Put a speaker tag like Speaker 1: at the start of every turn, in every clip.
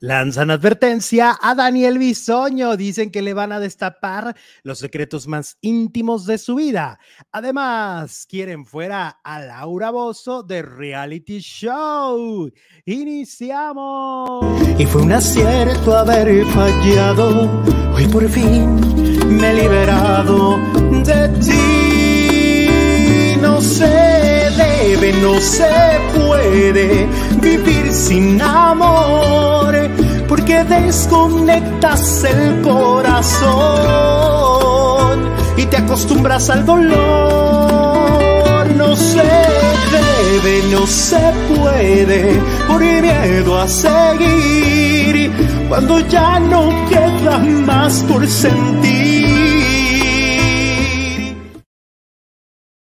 Speaker 1: Lanzan advertencia a Daniel Bisoño. Dicen que le van a destapar los secretos más íntimos de su vida. Además, quieren fuera a Laura Bozo de reality show. Iniciamos.
Speaker 2: Y fue un acierto haber fallado. Hoy por fin me he liberado de ti. No se debe, no se puede vivir sin amor porque desconectas el corazón y te acostumbras al dolor. No se debe, no se puede por miedo a seguir cuando ya no queda más por sentir.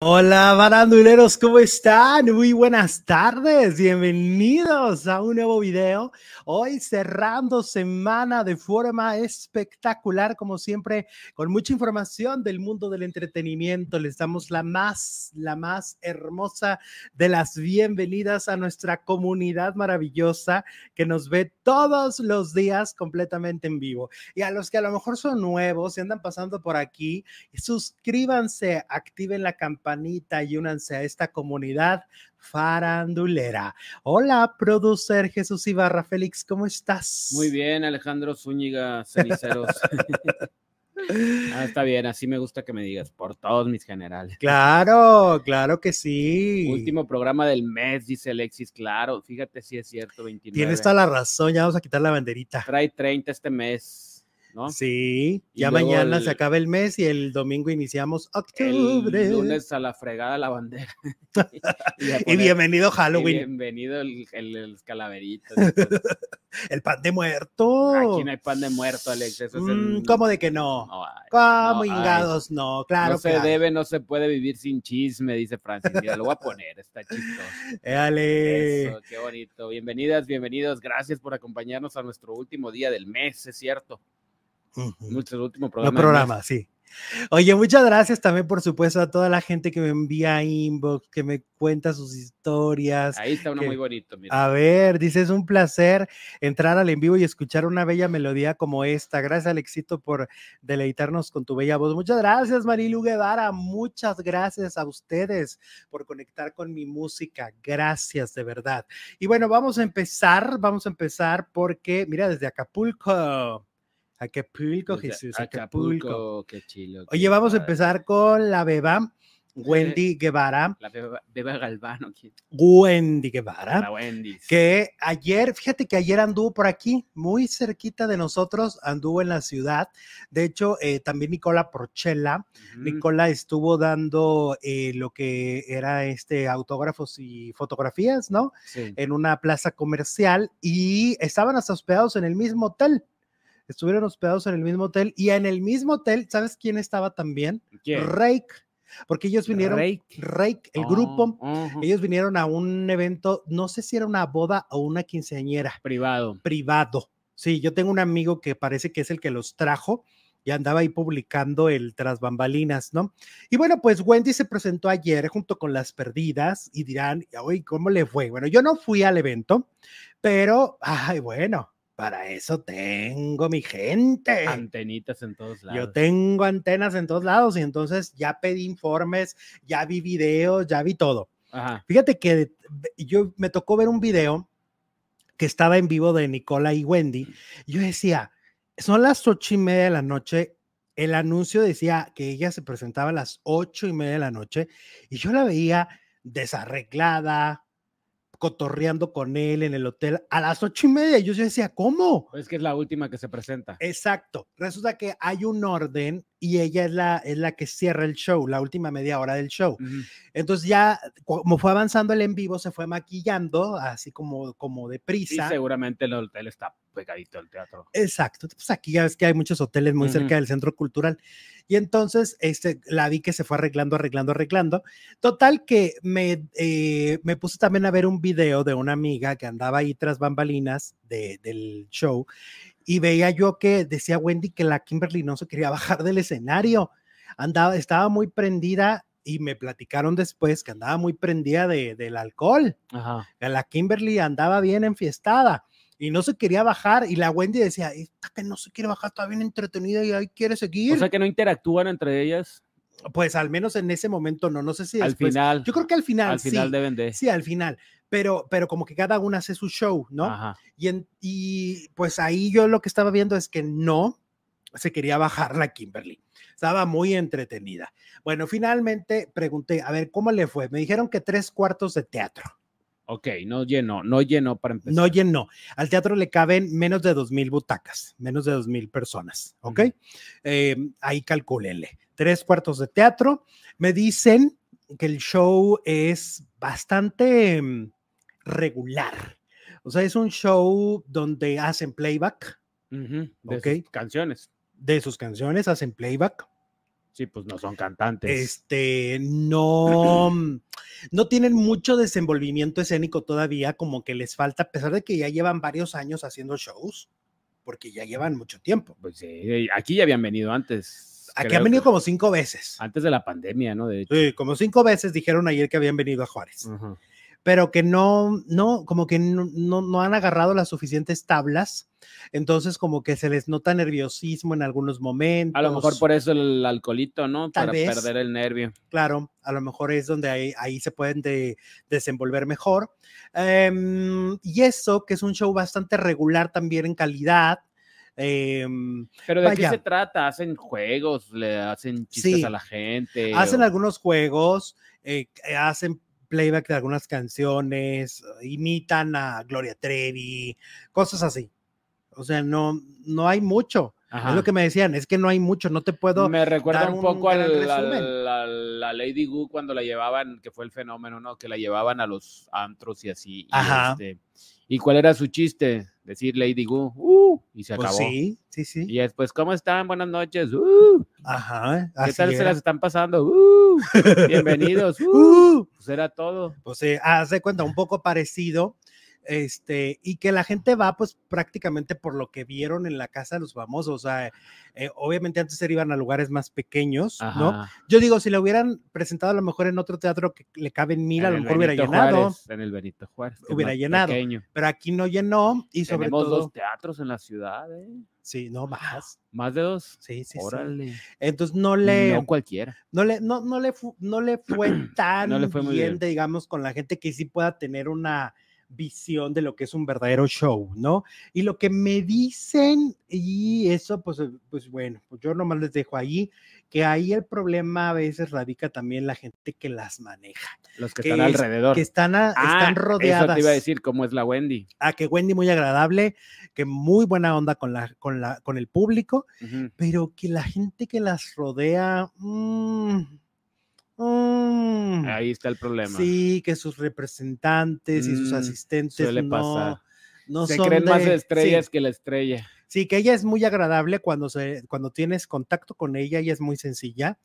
Speaker 1: Hola, baranduleros, ¿cómo están? Muy buenas tardes, bienvenidos a un nuevo video. Hoy cerrando semana de forma espectacular, como siempre, con mucha información del mundo del entretenimiento. Les damos la más, la más hermosa de las bienvenidas a nuestra comunidad maravillosa que nos ve todos los días completamente en vivo. Y a los que a lo mejor son nuevos y andan pasando por aquí, suscríbanse, activen la campanita y únanse a esta comunidad farandulera. Hola, producer Jesús Ibarra Félix, ¿cómo estás?
Speaker 3: Muy bien, Alejandro Zúñiga Ceniceros. ah, está bien, así me gusta que me digas, por todos mis generales.
Speaker 1: Claro, claro que sí.
Speaker 3: Último programa del mes, dice Alexis, claro, fíjate si es cierto, 29.
Speaker 1: Tienes toda la razón, ya vamos a quitar la banderita.
Speaker 3: Trae 30 este mes. ¿No?
Speaker 1: Sí, ya mañana el, se acaba el mes y el domingo iniciamos octubre.
Speaker 3: El lunes a la fregada la bandera.
Speaker 1: y, y, bienvenido Halloween.
Speaker 3: Y bienvenido el, el, el calaverito.
Speaker 1: el pan de muerto.
Speaker 3: Aquí no hay pan de muerto, Alex. Eso
Speaker 1: mm,
Speaker 3: es.
Speaker 1: ¿Cómo de que no?
Speaker 3: no
Speaker 1: ¿Cómo
Speaker 3: no
Speaker 1: ingados? No, claro.
Speaker 3: No se
Speaker 1: claro.
Speaker 3: debe, no se puede vivir sin chisme, dice Francis. Mira, lo voy a poner, está chistoso. Eso, qué bonito. Bienvenidas, bienvenidos. Gracias por acompañarnos a nuestro último día del mes, es cierto.
Speaker 1: Uh -huh.
Speaker 3: Nuestro último programa.
Speaker 1: No programa, sí. Oye, muchas gracias también, por supuesto, a toda la gente que me envía inbox, que me cuenta sus historias.
Speaker 3: Ahí está uno
Speaker 1: que,
Speaker 3: muy bonito. Mira.
Speaker 1: A ver, dice, es un placer entrar al en vivo y escuchar una bella melodía como esta. Gracias, Alexito, por deleitarnos con tu bella voz. Muchas gracias, Marilu Guevara. Muchas gracias a ustedes por conectar con mi música. Gracias, de verdad. Y bueno, vamos a empezar, vamos a empezar porque, mira, desde Acapulco. Acapulco, Jesús, Acapulco.
Speaker 3: Acapulco. Qué chilo.
Speaker 1: Oye, vamos a empezar con la beba, Wendy Guevara.
Speaker 3: La beba, beba Galvano. ¿quién?
Speaker 1: Wendy Guevara.
Speaker 3: La Wendy.
Speaker 1: Que ayer, fíjate que ayer anduvo por aquí, muy cerquita de nosotros, anduvo en la ciudad. De hecho, eh, también Nicola Porchella. Uh -huh. Nicola estuvo dando eh, lo que era este autógrafos y fotografías, ¿no?
Speaker 3: Sí.
Speaker 1: En una plaza comercial y estaban hasta hospedados en el mismo hotel estuvieron hospedados en el mismo hotel y en el mismo hotel, ¿sabes quién estaba también?
Speaker 3: ¿Quién?
Speaker 1: Rake. Porque ellos vinieron,
Speaker 3: Rake,
Speaker 1: Rake el
Speaker 3: oh,
Speaker 1: grupo,
Speaker 3: uh -huh.
Speaker 1: ellos vinieron a un evento, no sé si era una boda o una quinceañera.
Speaker 3: Privado.
Speaker 1: Privado. Sí, yo tengo un amigo que parece que es el que los trajo y andaba ahí publicando el tras bambalinas, ¿no? Y bueno, pues Wendy se presentó ayer junto con las perdidas y dirán, oye, ¿cómo le fue? Bueno, yo no fui al evento, pero, ay, bueno, para eso tengo mi gente.
Speaker 3: Antenitas en todos lados.
Speaker 1: Yo tengo antenas en todos lados y entonces ya pedí informes, ya vi videos, ya vi todo.
Speaker 3: Ajá.
Speaker 1: Fíjate que yo me tocó ver un video que estaba en vivo de Nicola y Wendy. Y yo decía, son las ocho y media de la noche. El anuncio decía que ella se presentaba a las ocho y media de la noche y yo la veía desarreglada, cotorreando con él en el hotel a las ocho y media. Yo decía, ¿cómo?
Speaker 3: Es que es la última que se presenta.
Speaker 1: Exacto. Resulta que hay un orden y ella es la, es la que cierra el show, la última media hora del show. Uh -huh. Entonces ya, como fue avanzando el en vivo, se fue maquillando, así como, como deprisa.
Speaker 3: Y seguramente el hotel está pegadito al teatro.
Speaker 1: Exacto. Pues aquí ya ves que hay muchos hoteles muy uh -huh. cerca del centro cultural. Y entonces este, la vi que se fue arreglando, arreglando, arreglando. Total que me, eh, me puse también a ver un video de una amiga que andaba ahí tras bambalinas de, del show y veía yo que decía Wendy que la Kimberly no se quería bajar del escenario. Andaba, estaba muy prendida y me platicaron después que andaba muy prendida de, del alcohol.
Speaker 3: Ajá.
Speaker 1: La Kimberly andaba bien enfiestada. Y no se quería bajar y la Wendy decía, esta que no se quiere bajar, está bien entretenida y ahí quiere seguir.
Speaker 3: O sea que no interactúan entre ellas.
Speaker 1: Pues al menos en ese momento no, no sé si
Speaker 3: al final.
Speaker 1: Yo creo que al final,
Speaker 3: Al final
Speaker 1: sí.
Speaker 3: deben de.
Speaker 1: Sí, al final. Pero, pero como que cada una hace su show, ¿no?
Speaker 3: Ajá.
Speaker 1: Y, en- y pues ahí yo lo que estaba viendo es que no se quería bajar la Kimberly. Estaba muy entretenida. Bueno, finalmente pregunté, a ver, ¿cómo le fue? Me dijeron que tres cuartos de teatro.
Speaker 3: Ok, no llenó, no llenó para empezar.
Speaker 1: No llenó. Al teatro le caben menos de dos mil butacas, menos de dos mil personas, ¿ok? Eh, ahí calcúlenle. Tres cuartos de teatro. Me dicen que el show es bastante mm, regular. O sea, es un show donde hacen playback
Speaker 3: de
Speaker 1: Ok.
Speaker 3: sus canciones.
Speaker 1: de sus canciones, hacen playback.
Speaker 3: Sí, pues no son cantantes.
Speaker 1: Este, no, mm, no tienen mucho desenvolvimiento escénico todavía, como que les falta, a pesar de que ya llevan varios años haciendo shows, porque ya llevan mucho tiempo.
Speaker 3: Pues sí, aquí ya habían venido antes.
Speaker 1: Aquí han venido como cinco veces.
Speaker 3: Antes de la pandemia, ¿no? De hecho.
Speaker 1: Sí, como cinco veces dijeron ayer que habían venido a Juárez,
Speaker 3: Ujú.
Speaker 1: Pero que no, no, como que no, no, no han agarrado las suficientes tablas, entonces como que se les nota nerviosismo en algunos momentos.
Speaker 3: A lo mejor por eso el alcoholito, ¿no?
Speaker 1: Tal
Speaker 3: Para
Speaker 1: vez.
Speaker 3: perder el nervio.
Speaker 1: claro, a lo mejor es donde ahí, ahí se pueden de- desenvolver mejor. Em, y eso, que es un show bastante regular también en calidad. em,
Speaker 3: Pero ¿de
Speaker 1: Vaya.
Speaker 3: qué se trata? ¿Hacen juegos? ¿Le hacen chistes
Speaker 1: Sí.
Speaker 3: a la gente?
Speaker 1: hacen
Speaker 3: o-
Speaker 1: algunos juegos, eh, hacen playback de algunas canciones, imitan a Gloria Trevi, cosas así. O sea, no, no hay mucho.
Speaker 3: Ajá.
Speaker 1: Es lo que me decían, es que no hay mucho, no te puedo.
Speaker 3: Me recuerda
Speaker 1: dar
Speaker 3: un
Speaker 1: un
Speaker 3: poco
Speaker 1: gran
Speaker 3: al-
Speaker 1: resumen.
Speaker 3: al- al- a Lady Gu cuando la llevaban, que fue el fenómeno, ¿no? Que la llevaban a los antros y así. y,
Speaker 1: Ajá.
Speaker 3: este, ¿Y cuál era su chiste? Decir Lady Gu, ¡uh! Y se
Speaker 1: Pues
Speaker 3: acabó.
Speaker 1: sí, sí, sí.
Speaker 3: Y después, ¿cómo están? Buenas noches. ¡uh!
Speaker 1: Ajá.
Speaker 3: ¿Qué tal se las están pasando? ¡uh! Bienvenidos. ¡uh!
Speaker 1: Uh,
Speaker 3: Pues era todo.
Speaker 1: pues haz de cuenta, un poco parecido. Este, y que la gente va, pues prácticamente por lo que vieron en la casa de los famosos. O sea, eh, obviamente antes se iban a lugares más pequeños, ¿no? Yo digo, si lo hubieran presentado a lo mejor en otro teatro que le caben mil, a lo mejor hubiera llenado,
Speaker 3: Juárez, en el Benito Juárez.
Speaker 1: Hubiera llenado.
Speaker 3: pequeño.
Speaker 1: pero aquí no llenó y sobre
Speaker 3: Tenemos
Speaker 1: todo,
Speaker 3: dos teatros en la ciudad, ¿eh?
Speaker 1: sí, no más.
Speaker 3: Más de dos.
Speaker 1: Sí, sí, sí.
Speaker 3: Órale.
Speaker 1: Entonces no le,
Speaker 3: No cualquiera.
Speaker 1: no le, no, no le, fu- no le fue tan
Speaker 3: le fue muy
Speaker 1: bien,
Speaker 3: bien.
Speaker 1: digamos, con la gente que sí pueda tener una visión de lo que es un verdadero show, ¿no? Y lo que me dicen, y eso, pues, eh, pues bueno, pues yo nomás les dejo ahí, que ahí el problema a veces radica también la gente que las maneja,
Speaker 3: Los que
Speaker 1: que
Speaker 3: están
Speaker 1: es-
Speaker 3: alrededor.
Speaker 1: que están, a-
Speaker 3: Ah,
Speaker 1: están
Speaker 3: Eso
Speaker 1: rodeadas.
Speaker 3: te iba a decir cómo es la Wendy.
Speaker 1: a que Wendy muy agradable, que muy buena onda con, la, con, la, con el público, pero que la gente que las rodea, mm, mm,
Speaker 3: Ahí está el problema.
Speaker 1: sí, que sus representantes y sus
Speaker 3: Mm,
Speaker 1: asistentes
Speaker 3: suele
Speaker 1: no,
Speaker 3: pasar.
Speaker 1: no
Speaker 3: Se
Speaker 1: son
Speaker 3: creen más estrellas
Speaker 1: sí,
Speaker 3: que la estrella.
Speaker 1: sí, que ella es muy agradable cuando, se, cuando tienes contacto con ella, ella es muy sencilla.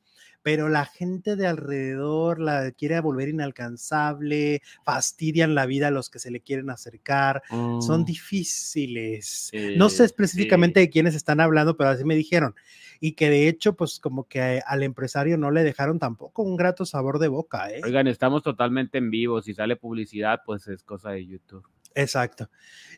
Speaker 1: Pero la gente de alrededor la quiere volver inalcanzable, fastidian la vida a los que se le quieren acercar, son
Speaker 3: Mm,
Speaker 1: difíciles. No sé específicamente
Speaker 3: sí.
Speaker 1: de quiénes están hablando, pero así me dijeron. Y que de hecho, pues como que al empresario no le dejaron tampoco un grato sabor de boca, ¿eh?
Speaker 3: Oigan, estamos totalmente en vivo. Si sale publicidad, pues es cosa de YouTube.
Speaker 1: Exacto.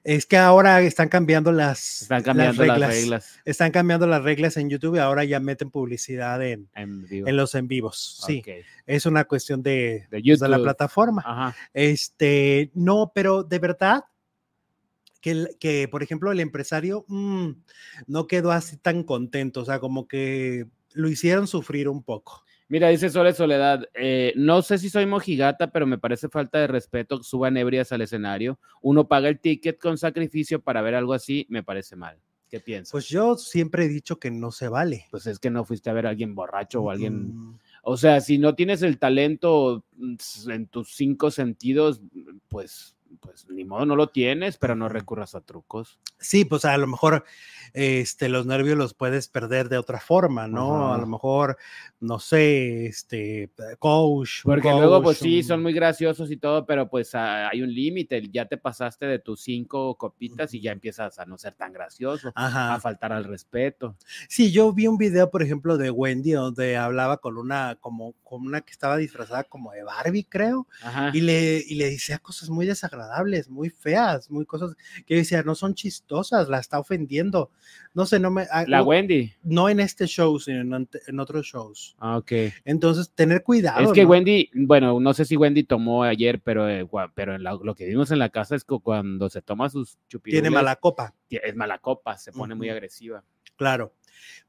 Speaker 1: Es que ahora están cambiando las,
Speaker 3: Están cambiando las
Speaker 1: reglas.
Speaker 3: reglas,
Speaker 1: Están cambiando las reglas en YouTube y ahora ya meten publicidad en,
Speaker 3: en
Speaker 1: los en vivos. Sí, es una cuestión de,
Speaker 3: De
Speaker 1: pues, de la plataforma.
Speaker 3: Ajá.
Speaker 1: Este, no, pero de verdad que, que por ejemplo, el empresario mm, no quedó así tan contento, o sea, como que lo hicieron sufrir un poco.
Speaker 3: Mira, dice Sole Soledad, eh, no sé si soy mojigata, pero me parece falta de respeto que suban ebrias al escenario. Uno paga el ticket con sacrificio para ver algo así, me parece mal. ¿Qué piensas?
Speaker 1: Pues yo siempre he dicho que no se vale.
Speaker 3: Pues es que no fuiste a ver a alguien borracho o alguien...
Speaker 1: Mm,
Speaker 3: O sea, si no tienes el talento mm, en tus cinco sentidos, pues, pues ni modo, no lo tienes, pero no recurras a trucos.
Speaker 1: Sí, pues a lo mejor este, los nervios los puedes perder de otra forma, ¿no? A lo mejor, no sé, este, coach.
Speaker 3: Porque luego, pues sí, son muy graciosos y todo, pero pues hay un límite. Ya te pasaste de tus cinco copitas y ya empiezas a no ser tan gracioso, a faltar al respeto.
Speaker 1: Sí, yo vi un video, por ejemplo, de Wendy donde hablaba con una, como, con una que estaba disfrazada como de Barbie, creo,
Speaker 3: Ajá.
Speaker 1: y le, y le decía cosas muy desagradables, muy feas, muy cosas que decía, no son chistosas, la está ofendiendo. No sé, no me. ah,
Speaker 3: La
Speaker 1: no,
Speaker 3: Wendy.
Speaker 1: no en este show, sino en, en otros shows.
Speaker 3: Ah, ok.
Speaker 1: Entonces, tener cuidado.
Speaker 3: Es que
Speaker 1: ¿no?
Speaker 3: Wendy, bueno, no sé si Wendy tomó ayer, pero, eh, pero en la- lo que vimos en la casa es que cuando se toma sus chupirules,
Speaker 1: tiene mala copa.
Speaker 3: es mala copa, se pone muy agresiva.
Speaker 1: Claro.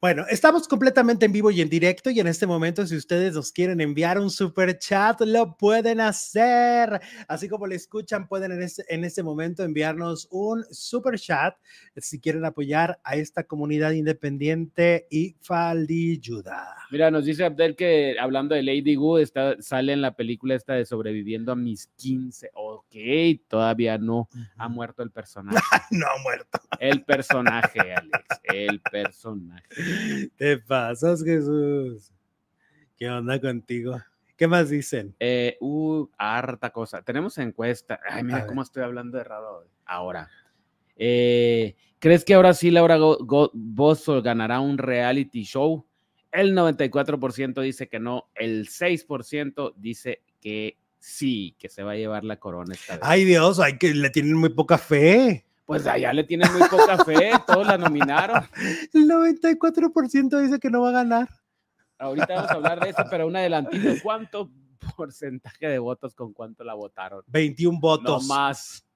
Speaker 1: Bueno, estamos completamente en vivo y en directo y en este momento si ustedes nos quieren enviar un super chat, lo pueden hacer. Así como le escuchan, pueden en este, en este momento enviarnos un super chat si quieren apoyar a esta comunidad independiente y faldilluda.
Speaker 3: Mira, nos dice Abdel que hablando de Lady Gu, está, sale en la película esta de sobreviviendo a mis 15. Ok, todavía no ha muerto el personaje.
Speaker 1: No ha muerto.
Speaker 3: El personaje, Alex, el personaje.
Speaker 1: Te pasas, Jesús. ¿Qué onda contigo? ¿Qué más dicen?
Speaker 3: Eh, uh, harta cosa. Tenemos encuesta. Ay, mira cómo estoy hablando de errado ahora. Eh, ¿Crees que ahora sí Laura Bozo ganará un reality show? El 94% dice que no, el 6% dice que sí, que se va a llevar la corona esta vez.
Speaker 1: Ay Dios, ay que le tienen muy poca fe.
Speaker 3: Pues allá le tienen muy poca fe, todos la nominaron.
Speaker 1: El 94% dice que no va a ganar.
Speaker 3: Ahorita vamos a hablar de eso, pero un adelantito. ¿Cuánto porcentaje de votos con cuánto la votaron?
Speaker 1: 21 votos.
Speaker 3: No más.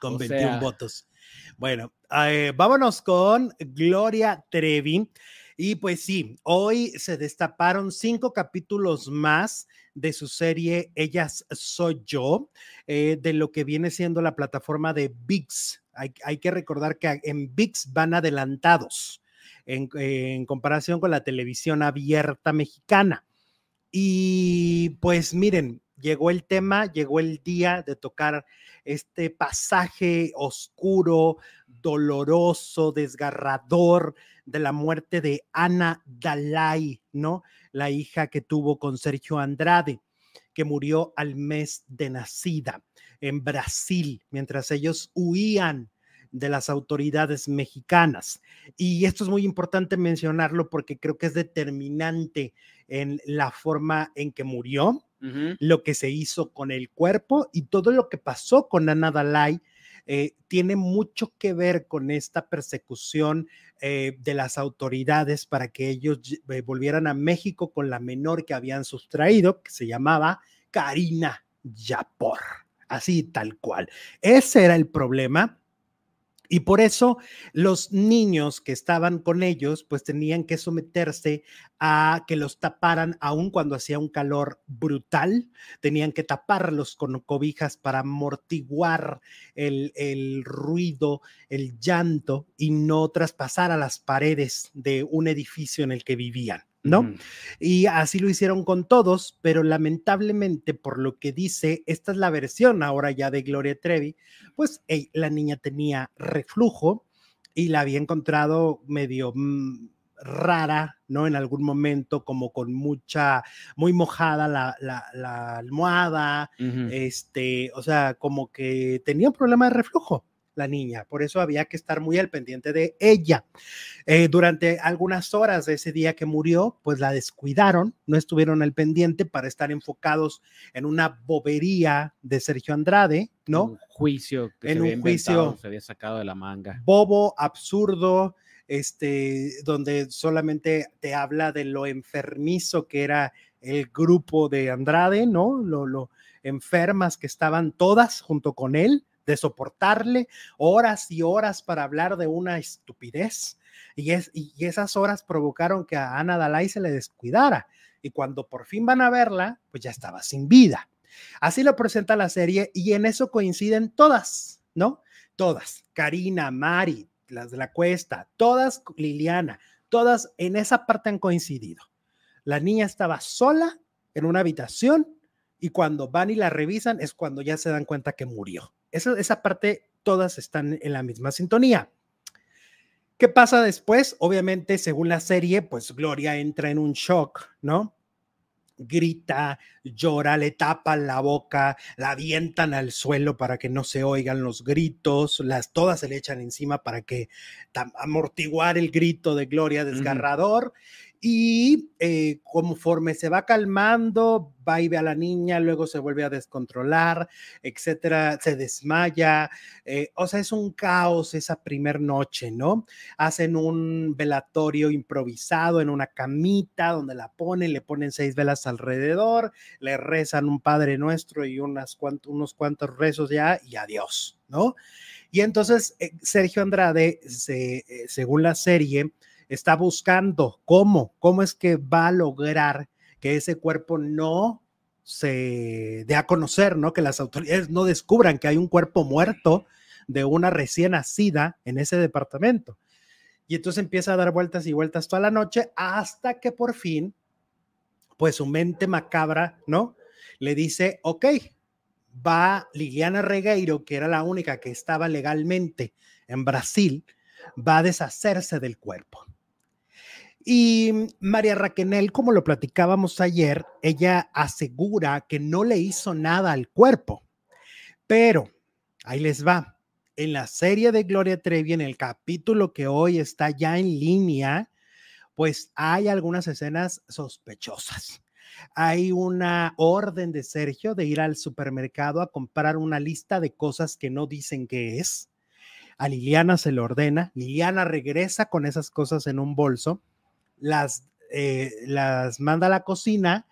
Speaker 1: con
Speaker 3: o
Speaker 1: 21
Speaker 3: sea-
Speaker 1: votos. Bueno, eh, vámonos con Gloria Trevi. Y pues sí, hoy se destaparon cinco capítulos más de su serie Ellas Soy Yo, eh, de lo que viene siendo la plataforma de VIX. Hay, hay que recordar que en VIX van adelantados en, en comparación con la televisión abierta mexicana. Y pues miren, llegó el tema, llegó el día de tocar este pasaje oscuro, doloroso, desgarrador de la muerte de Ana Dalai, ¿no? La hija que tuvo con Sergio Andrade, que murió al mes de nacida en Brasil, mientras ellos huían de las autoridades mexicanas. Y esto es muy importante mencionarlo porque creo que es determinante en la forma en que murió, lo que se hizo con el cuerpo y todo lo que pasó con Ana Dalai eh, tiene mucho que ver con esta persecución eh, de las autoridades para que ellos ll- eh, volvieran a México con la menor que habían sustraído, que se llamaba Karina Yapor, así tal cual. Ese era el problema. Y por eso los niños que estaban con ellos, pues tenían que someterse a que los taparan aun cuando hacía un calor brutal, tenían que taparlos con cobijas para amortiguar el, el ruido, el llanto y no traspasar a las paredes de un edificio en el que vivían, ¿no? Y así lo hicieron con todos, pero lamentablemente por lo que dice, esta es la versión ahora ya de Gloria Trevi, pues la niña tenía reflujo y la había encontrado medio mm, rara, ¿no? En algún momento, como con mucha, muy mojada la, la- la almohada, este, o sea, como que tenía un problema de reflujo la niña, por eso había que estar muy al pendiente de ella. Eh, durante algunas horas de ese día que murió, pues la descuidaron, no estuvieron al pendiente para estar enfocados en una bobería de Sergio Andrade, ¿no?
Speaker 3: Un juicio que
Speaker 1: En
Speaker 3: se había
Speaker 1: un juicio.
Speaker 3: se había sacado de la manga.
Speaker 1: bobo, absurdo, este, donde solamente te habla de lo enfermizo que era el grupo de Andrade, ¿no? Lo, lo enfermas que estaban todas junto con él, de soportarle horas y horas para hablar de una estupidez. Y, es, y esas horas provocaron que a Ana Dalai se le descuidara. Y cuando por fin van a verla, pues ya estaba sin vida. Así lo presenta la serie y en eso coinciden todas, ¿no? Todas. Karina, Mari, las de la cuesta, todas, Liliana, todas en esa parte han coincidido. La niña estaba sola en una habitación y cuando van y la revisan es cuando ya se dan cuenta que murió. Esa, esa parte, todas están en la misma sintonía. ¿Qué pasa después? Obviamente, según la serie, pues Gloria entra en un shock, ¿no? Grita, llora, le tapan la boca, la avientan al suelo para que no se oigan los gritos, las todas se le echan encima para que amortiguar el grito de Gloria desgarrador. Y eh, conforme se va calmando, va y ve a la niña, luego se vuelve a descontrolar, etcétera, se desmaya. eh, o sea, es un caos esa primer noche, ¿no? Hacen un velatorio improvisado en una camita donde la ponen, le ponen seis velas alrededor, le rezan un Padre Nuestro y unas unos cuantos rezos ya y adiós, ¿no? Y entonces eh, Sergio Andrade, se- según la serie, está buscando cómo, cómo es que va a lograr que ese cuerpo no se dé a conocer, ¿no? Que las autoridades no descubran que hay un cuerpo muerto de una recién nacida en ese departamento. Y entonces empieza a dar vueltas y vueltas toda la noche hasta que por fin, pues su mente macabra, ¿no? Le dice, ok, va Liliana Regueiro, que era la única que estaba legalmente en Brasil, va a deshacerse del cuerpo. Y María Raquenel, como lo platicábamos ayer, ella asegura que no le hizo nada al cuerpo, pero ahí les va. En la serie de Gloria Trevi, en el capítulo que hoy está ya en línea, pues hay algunas escenas sospechosas. Hay una orden de Sergio de ir al supermercado a comprar una lista de cosas que no dicen qué es. A Liliana se le ordena. Liliana regresa con esas cosas en un bolso, las, eh, las manda a la cocina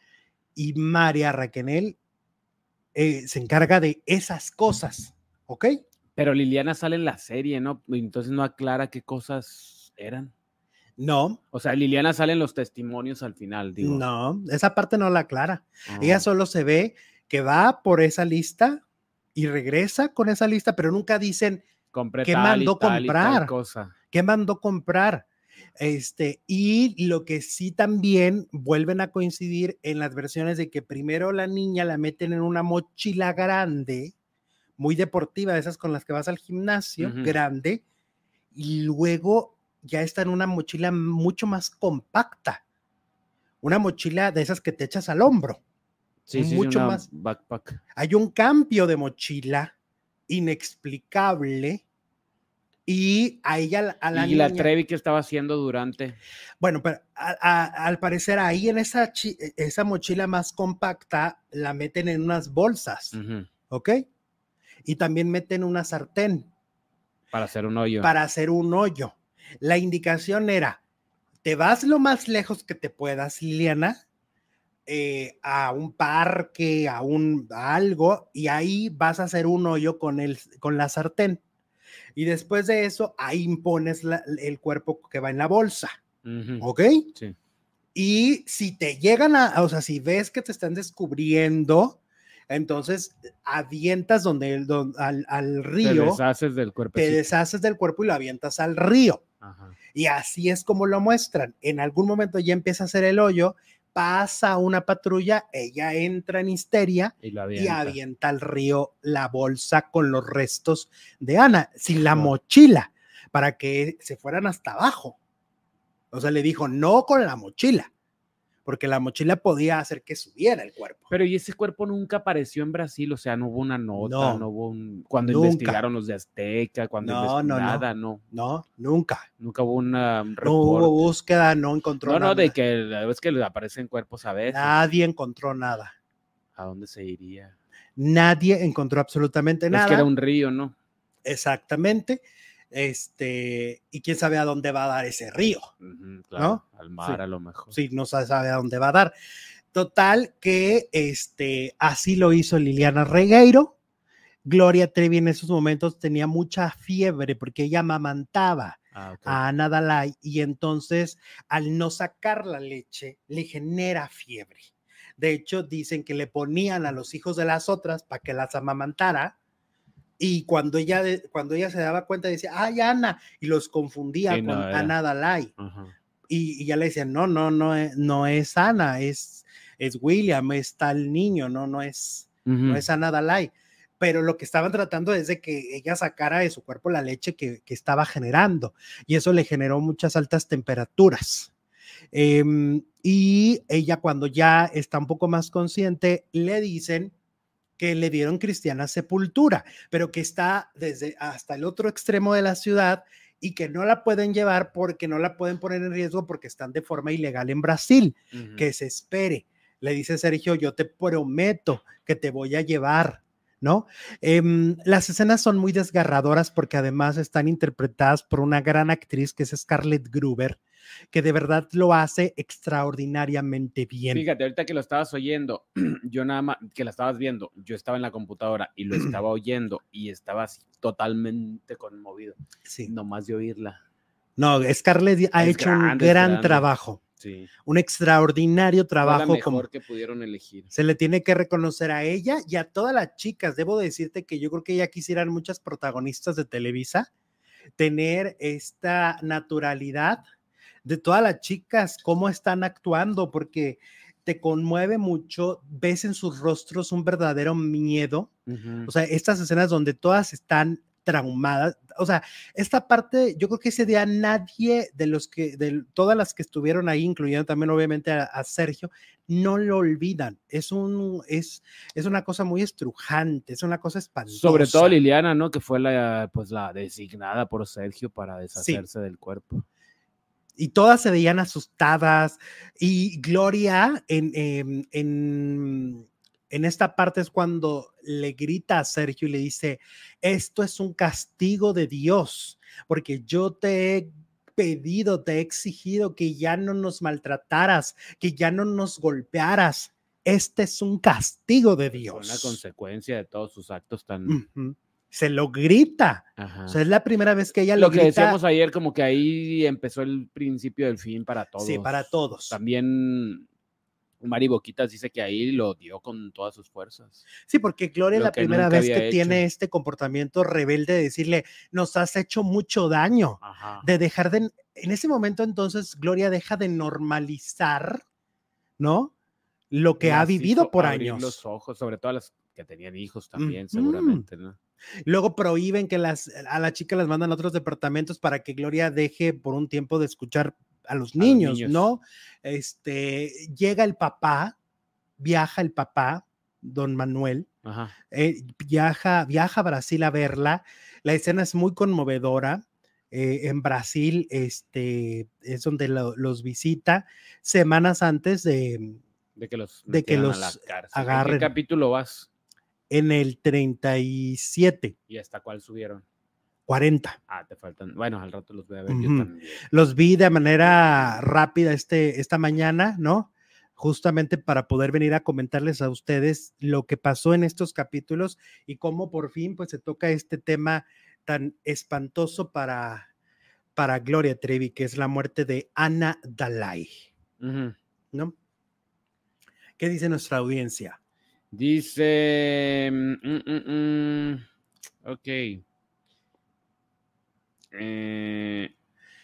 Speaker 1: y María Raquenel eh, se encarga de esas cosas. ¿Ok?
Speaker 3: Pero Liliana sale en la serie, ¿no? Entonces no aclara qué cosas eran.
Speaker 1: No,
Speaker 3: O sea, Liliana sale en los testimonios al final, digo.
Speaker 1: no, esa parte no la aclara.
Speaker 3: Ah.
Speaker 1: Ella solo se ve que va por esa lista y regresa con esa lista, pero nunca dicen
Speaker 3: Compré
Speaker 1: ¿qué
Speaker 3: tal
Speaker 1: mandó
Speaker 3: tal y tal
Speaker 1: comprar?
Speaker 3: cosa.
Speaker 1: qué mandó comprar. Este, y lo que sí también vuelven a coincidir en las versiones de que primero la niña la meten en una mochila grande, muy deportiva, de esas con las que vas al gimnasio, grande, y luego ya está en una mochila mucho más compacta, una mochila de esas que te echas al hombro.
Speaker 3: Sí, sí,
Speaker 1: mucho
Speaker 3: una
Speaker 1: más.
Speaker 3: Backpack.
Speaker 1: Hay un cambio de mochila inexplicable y a ella, a la
Speaker 3: y la Trevi que estaba haciendo durante.
Speaker 1: Bueno, pero a- a- al parecer ahí en esa, chi- esa mochila más compacta la meten en unas bolsas,
Speaker 3: Ujú,
Speaker 1: ¿ok? Y también meten una sartén
Speaker 3: Para hacer un hoyo.
Speaker 1: para hacer un hoyo. La indicación era, te vas lo más lejos que te puedas, Liliana, eh, a un parque, a un a algo, y ahí vas a hacer un hoyo con, el, con la sartén. Y después de eso, ahí impones la- el cuerpo que va en la bolsa,
Speaker 3: Ujú,
Speaker 1: ¿ok?
Speaker 3: Sí.
Speaker 1: Y si te llegan a, o sea, si ves que te están descubriendo, entonces avientas donde, el- don- al, al
Speaker 3: Te
Speaker 1: río,
Speaker 3: deshaces del cuerpo.
Speaker 1: te deshaces del cuerpo y lo avientas al río.
Speaker 3: Ajá.
Speaker 1: Y así es como lo muestran. En algún momento ya empieza a hacer el hoyo, pasa una patrulla, ella entra en histeria
Speaker 3: Y avienta.
Speaker 1: avienta al río la bolsa con los restos de Ana, sin la mochila, para que se fueran hasta abajo. O sea, le dijo, no con la mochila, porque la mochila podía hacer que subiera el cuerpo.
Speaker 3: Pero y ese cuerpo nunca apareció en Brasil, o sea, no hubo una nota,
Speaker 1: No,
Speaker 3: no, hubo un... Cuando
Speaker 1: nunca.
Speaker 3: investigaron los de Azteca, cuando
Speaker 1: No, no, no.
Speaker 3: nada, no.
Speaker 1: No, nunca.
Speaker 3: Nunca hubo una, un
Speaker 1: No hubo búsqueda, no encontró
Speaker 3: No, no,
Speaker 1: nada.
Speaker 3: de que vez que le aparecen cuerpos a veces.
Speaker 1: Nadie encontró nada.
Speaker 3: ¿A dónde se iría?
Speaker 1: Nadie encontró absolutamente nada.
Speaker 3: Es que era un río, ¿no?
Speaker 1: Exactamente. Este, y quién sabe a dónde va a dar ese río.
Speaker 3: Claro, al mar
Speaker 1: Sí.
Speaker 3: a lo mejor.
Speaker 1: Sí, no sa- sabe a dónde va a dar. Total, que este, así lo hizo Liliana Regueiro. Gloria Trevi en esos momentos tenía mucha fiebre porque ella amamantaba
Speaker 3: Ah,
Speaker 1: a Ana Dalai y entonces al no sacar la leche le genera fiebre. De hecho, dicen que le ponían a los hijos de las otras para que las amamantara y cuando ella, cuando ella se daba cuenta decía, ay Ana, y los confundía
Speaker 3: Sí, no,
Speaker 1: con
Speaker 3: era-
Speaker 1: Ana Dalai
Speaker 3: Ajá.
Speaker 1: y, y ya le decían, no, no, no es, no es Ana, es, es William, es tal niño, no, no es, no es Ana Dalai. Pero lo que estaban tratando es de que ella sacara de su cuerpo la leche que, que estaba generando y eso le generó muchas altas temperaturas. Em, y ella cuando ya está un poco más consciente, le dicen que le dieron cristiana sepultura, pero que está desde hasta el otro extremo de la ciudad y que no la pueden llevar porque no la pueden poner en riesgo porque están de forma ilegal en Brasil. Que se espere. Le dice Sergio, yo te prometo que te voy a llevar, ¿no? Em, las escenas son muy desgarradoras porque además están interpretadas por una gran actriz que es Scarlett Gruber, que de verdad lo hace extraordinariamente bien.
Speaker 3: Fíjate, ahorita que lo estabas oyendo, yo nada más, que la estabas viendo, yo estaba en la computadora y lo estaba oyendo y estaba así totalmente conmovido,
Speaker 1: Sí.
Speaker 3: nomás de oírla.
Speaker 1: No, Scarlett ha
Speaker 3: Es
Speaker 1: hecho un
Speaker 3: grande, es
Speaker 1: gran
Speaker 3: grande.
Speaker 1: trabajo,
Speaker 3: Sí.
Speaker 1: un extraordinario trabajo
Speaker 3: mejor
Speaker 1: como
Speaker 3: que pudieron elegir.
Speaker 1: se le tiene que reconocer a ella y a todas las chicas. Debo decirte que yo creo que ya quisieran muchas protagonistas de Televisa tener esta naturalidad de todas las chicas, cómo están actuando, porque te conmueve mucho, ves en sus rostros un verdadero miedo.
Speaker 3: Ujú.
Speaker 1: O sea, estas escenas donde todas están traumadas, o sea, esta parte, yo creo que ese día nadie de los que, de todas las que estuvieron ahí, incluyendo también obviamente a, a Sergio, no lo olvidan. Es un, es, es una cosa muy estrujante, es una cosa espantosa.
Speaker 3: Sobre todo Liliana, ¿no? Que fue la, pues, la designada por Sergio para deshacerse del cuerpo.
Speaker 1: Y todas se veían asustadas. Y Gloria en, em, en, en esta parte es cuando le grita a Sergio y le dice, esto es un castigo de Dios, porque yo te he pedido, te he exigido que ya no nos maltrataras, que ya no nos golpearas. Este es un castigo de
Speaker 3: Fue
Speaker 1: Dios.
Speaker 3: una consecuencia de todos sus actos tan...
Speaker 1: Se lo grita.
Speaker 3: Ajá.
Speaker 1: O sea, es la primera vez que ella
Speaker 3: Lo
Speaker 1: le
Speaker 3: que
Speaker 1: grita.
Speaker 3: decíamos ayer, como que ahí empezó el principio del fin para todos.
Speaker 1: Sí, para todos.
Speaker 3: También Mari Boquitas dice que ahí lo dio con todas sus fuerzas.
Speaker 1: Sí, porque Gloria es
Speaker 3: Lo
Speaker 1: la
Speaker 3: que
Speaker 1: primera vez que tiene este comportamiento rebelde de decirle, nos has hecho mucho daño,
Speaker 3: Ajá.
Speaker 1: de dejar de, en ese momento entonces Gloria deja de normalizar, ¿no? Lo que ha vivido por
Speaker 3: abrir
Speaker 1: años.
Speaker 3: los ojos, sobre todo a las que tenían hijos también, seguramente, ¿no?
Speaker 1: Luego prohíben que las, a la chica las mandan a otros departamentos para que Gloria deje por un tiempo de escuchar a los
Speaker 3: los
Speaker 1: niños. ¿no? Este, llega el papá, viaja el papá, don Manuel,
Speaker 3: Ajá.
Speaker 1: eh, viaja, viaja a Brasil a verla. La escena es muy conmovedora. eh, en Brasil, este, es donde lo- los visita semanas antes de,
Speaker 3: De que los,
Speaker 1: De que los agarren.
Speaker 3: ¿En qué capítulo vas?
Speaker 1: En el 37,
Speaker 3: ¿Y hasta cuál subieron?
Speaker 1: 40.
Speaker 3: Ah, te faltan. Bueno, al rato los voy a ver yo también.
Speaker 1: Los vi de manera rápida este, esta mañana, ¿no? Justamente para poder venir a comentarles a ustedes lo que pasó en estos capítulos y cómo por fin pues se toca este tema tan espantoso para, para Gloria Trevi, que es la muerte de Ana Dalai. ¿no? ¿Qué dice nuestra audiencia?
Speaker 3: Dice. mm, mm, mm, ok. Eh,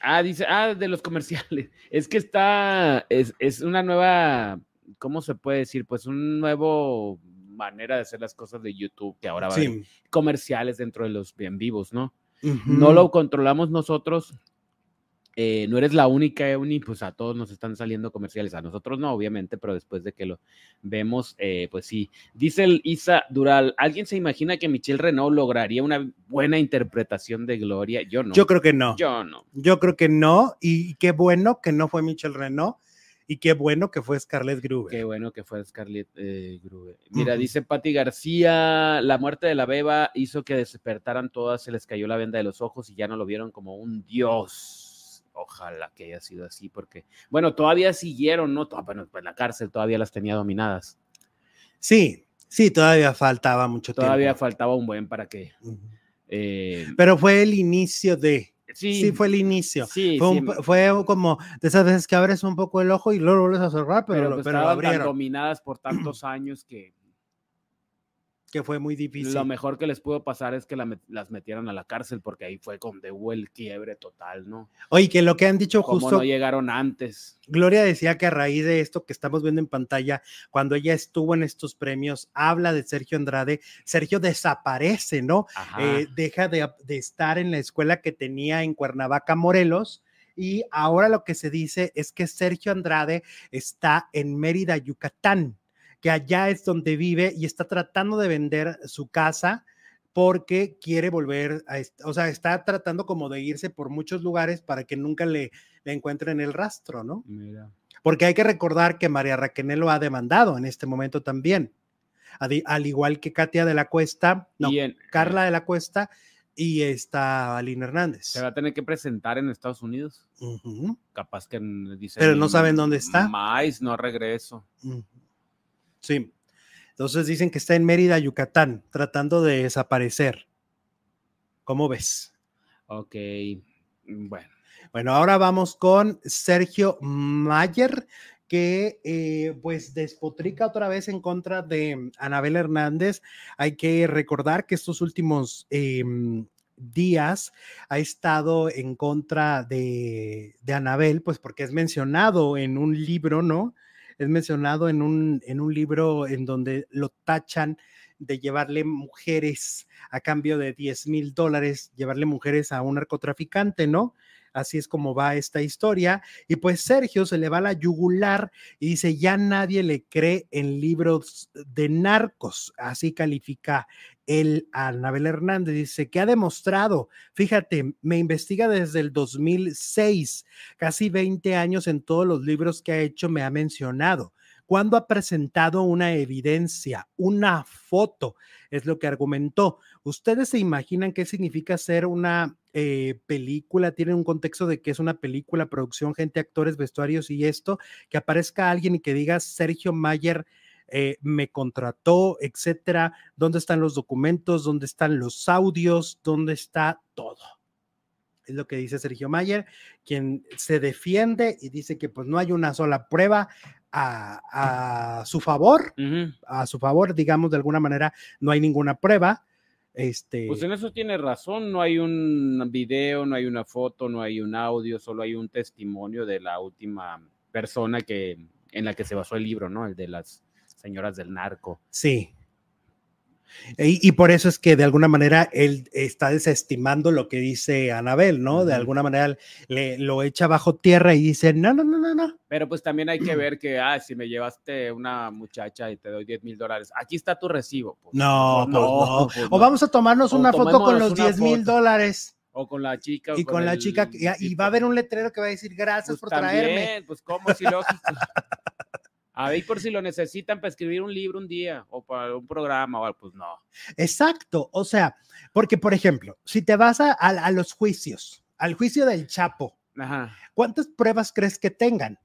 Speaker 3: ah, dice. Ah, de los comerciales. Es que está. Es, es una nueva. ¿Cómo se puede decir? Pues un nuevo manera de hacer las cosas de YouTube que ahora va a haber comerciales dentro de los en vivos, ¿no? No lo controlamos nosotros. Eh, no eres la única, Euni, pues a todos nos están saliendo comerciales, a nosotros no, obviamente, pero después de que lo vemos, eh, pues sí. Dice el Isa Dural, ¿alguien se imagina que Michelle Renault lograría una buena interpretación de Gloria? Yo no.
Speaker 1: Yo creo que no.
Speaker 3: Yo no.
Speaker 1: Yo creo que no. Y qué bueno que no fue Michelle Renault y qué bueno que fue Scarlett Gruber.
Speaker 3: Qué bueno que fue Scarlett eh, Gruber. Mira, dice Patti García, la muerte de la beba hizo que despertaran todas, se les cayó la venda de los ojos y ya no lo vieron como un dios. Ojalá que haya sido así, porque, bueno, todavía siguieron, ¿no? To- Bueno, pues la cárcel todavía las tenía dominadas.
Speaker 1: Sí, sí, todavía faltaba mucho
Speaker 3: Todavía
Speaker 1: tiempo.
Speaker 3: faltaba un buen para que... Eh,
Speaker 1: Pero fue el inicio de.
Speaker 3: sí,
Speaker 1: Sí, fue el inicio.
Speaker 3: sí,
Speaker 1: Fue,
Speaker 3: sí,
Speaker 1: un fue como de esas veces que abres un poco el ojo y luego lo vuelves a cerrar, pero,
Speaker 3: pero,
Speaker 1: lo-
Speaker 3: pues
Speaker 1: pero lo
Speaker 3: tan dominadas por tantos años que
Speaker 1: que fue muy difícil.
Speaker 3: lo mejor que les pudo pasar es que la met- las metieran a la cárcel, porque ahí fue donde hubo el quiebre total, ¿no?
Speaker 1: Oye, que lo que han dicho
Speaker 3: Como
Speaker 1: justo,
Speaker 3: no llegaron antes.
Speaker 1: Gloria decía que a raíz de esto que estamos viendo en pantalla, cuando ella estuvo en estos premios, habla de Sergio Andrade, Sergio desaparece, ¿no? Eh, deja de, de estar en la escuela que tenía en Cuernavaca, Morelos. Y ahora lo que se dice es que Sergio Andrade está en Mérida, Yucatán, que allá es donde vive y está tratando de vender su casa porque quiere volver a, o sea, está tratando como de irse por muchos lugares para que nunca le, le encuentren el rastro, ¿no?
Speaker 3: Mira.
Speaker 1: Porque hay que recordar que María Raquel lo ha demandado en este momento también, al igual que Katia de la Cuesta, no, Carla de la Cuesta y está Alina Hernández.
Speaker 3: Se va a tener que presentar en Estados Unidos. Capaz que dice.
Speaker 1: Pero no saben dónde está.
Speaker 3: Más, no regreso.
Speaker 1: Sí. Entonces dicen que está en Mérida, Yucatán, tratando de desaparecer. ¿Cómo ves?
Speaker 3: Ok. Bueno.
Speaker 1: Bueno, ahora vamos con Sergio Mayer, que eh, pues despotrica otra vez en contra de Anabel Hernández. Hay que recordar que estos últimos em, días ha estado en contra de, de Anabel, pues porque es mencionado en un libro, ¿no? Es mencionado en un, en un libro en donde lo tachan de llevarle mujeres a cambio de 10 mil dólares, llevarle mujeres a un narcotraficante, ¿no? Así es como va esta historia. Y pues Sergio se le va la yugular y dice, ya nadie le cree en libros de narcos. Así califica a Anabel Hernández. Dice que ha demostrado, fíjate, me investiga desde el 2006, casi 20 años en todos los libros que ha hecho, me ha mencionado. Cuando ha presentado una evidencia, una foto, es lo que argumentó. ¿Ustedes se imaginan qué significa ser una eh, película? Tienen un contexto de que es una película, producción, gente, actores, vestuarios y esto, que aparezca alguien y que diga Sergio Mayer eh, me contrató, etcétera. ¿Dónde están los documentos? ¿Dónde están los audios? ¿Dónde está todo? Es lo que dice Sergio Mayer, quien se defiende y dice que pues no hay una sola prueba a, a su favor, a su favor, digamos de alguna manera, no hay ninguna prueba. Este,
Speaker 3: Pues en eso tiene razón, no hay un video, no hay una foto, no hay un audio, solo hay un testimonio de la última persona que en la que se basó el libro, ¿no? El de las señoras del narco.
Speaker 1: Sí. Y, y por eso es que de alguna manera él está desestimando lo que dice Anabel, ¿no? De alguna manera le, lo echa bajo tierra y dice, no, no, no, no, no.
Speaker 3: Pero pues también hay que ver que, ah, si me llevaste una muchacha y te doy 10 mil dólares, aquí está tu recibo. Pues,
Speaker 1: No, pues no.
Speaker 3: pues
Speaker 1: O vamos a tomarnos
Speaker 3: O
Speaker 1: una foto con los
Speaker 3: una
Speaker 1: 10 mil dólares
Speaker 3: O con la chica. o
Speaker 1: y con la
Speaker 3: el-
Speaker 1: chica, y, y va a haber un letrero que va a decir gracias
Speaker 3: Pues
Speaker 1: por traerme.
Speaker 3: también, Pues cómo, si lógico. A ver, por si lo necesitan para escribir un libro un día o para un programa o algo, pues no.
Speaker 1: Exacto, o sea, porque por ejemplo, si te vas a, a- a los juicios, al juicio del Chapo,
Speaker 3: Ajá.
Speaker 1: ¿cuántas pruebas crees que tengan?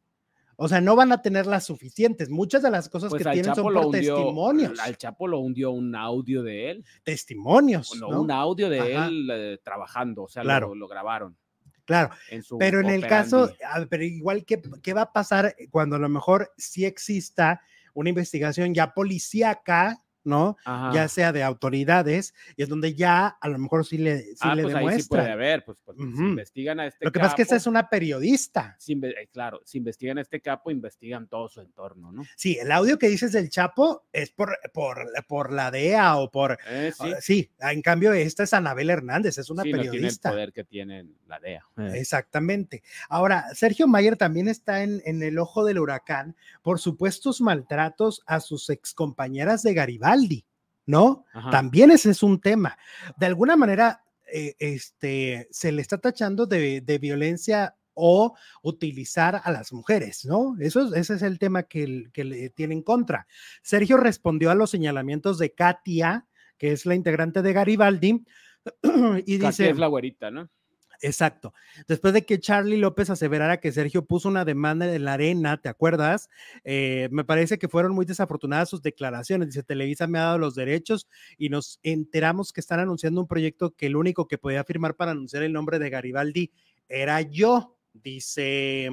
Speaker 1: O sea, no van a tener las suficientes. Muchas de las cosas
Speaker 3: Pues
Speaker 1: que tienen
Speaker 3: Chapo
Speaker 1: son por
Speaker 3: hundió.
Speaker 1: testimonios.
Speaker 3: Al Chapo lo hundió un audio de él.
Speaker 1: Testimonios.
Speaker 3: No,
Speaker 1: ¿no?
Speaker 3: un audio de
Speaker 1: Ajá.
Speaker 3: él eh, trabajando. O sea,
Speaker 1: Claro.
Speaker 3: lo, lo grabaron.
Speaker 1: Claro,
Speaker 3: En su
Speaker 1: pero en el caso, ver, pero igual, ¿qué, ¿qué va a pasar cuando a lo mejor sí exista una investigación ya policíaca, ¿no?
Speaker 3: Ajá.
Speaker 1: Ya sea de autoridades, y es donde ya a lo mejor sí le, sí
Speaker 3: ah,
Speaker 1: le
Speaker 3: pues ahí sí
Speaker 1: demuestra.
Speaker 3: puede haber. Pues, pues, si investigan a este
Speaker 1: Lo que pasa es que esta
Speaker 3: capo,
Speaker 1: es una periodista.
Speaker 3: si eh, claro, si investigan a este capo, investigan todo su entorno, ¿no?
Speaker 1: Sí, el audio que dices del Chapo es por, por, por la DEA o por...
Speaker 3: Eh, sí,
Speaker 1: Sí, en cambio esta es Anabel Hernández, es una
Speaker 3: sí, no tiene el
Speaker 1: periodista.
Speaker 3: poder que tiene la DEA. Eh.
Speaker 1: Exactamente. Ahora, Sergio Mayer también está en, en el ojo del huracán por supuestos maltratos a sus excompañeras de Garibaldi, ¿no?
Speaker 3: Ajá.
Speaker 1: También ese es un tema. De alguna manera, eh, este, se le está tachando de, de violencia o utilizar a las mujeres, ¿no? Eso es, ese es el tema que, le tiene en contra. Sergio respondió a los señalamientos de Katia, que es la integrante de Garibaldi, y
Speaker 3: Katia
Speaker 1: dice...
Speaker 3: es la güerita, ¿no?
Speaker 1: Exacto. Después de que Charlie López aseverara que Sergio puso una demanda en la arena, ¿te acuerdas? Eh, me parece que fueron muy desafortunadas sus declaraciones. Dice, Televisa me ha dado los derechos y nos enteramos que están anunciando un proyecto que el único que podía firmar para anunciar el nombre de Garibaldi era yo. Dice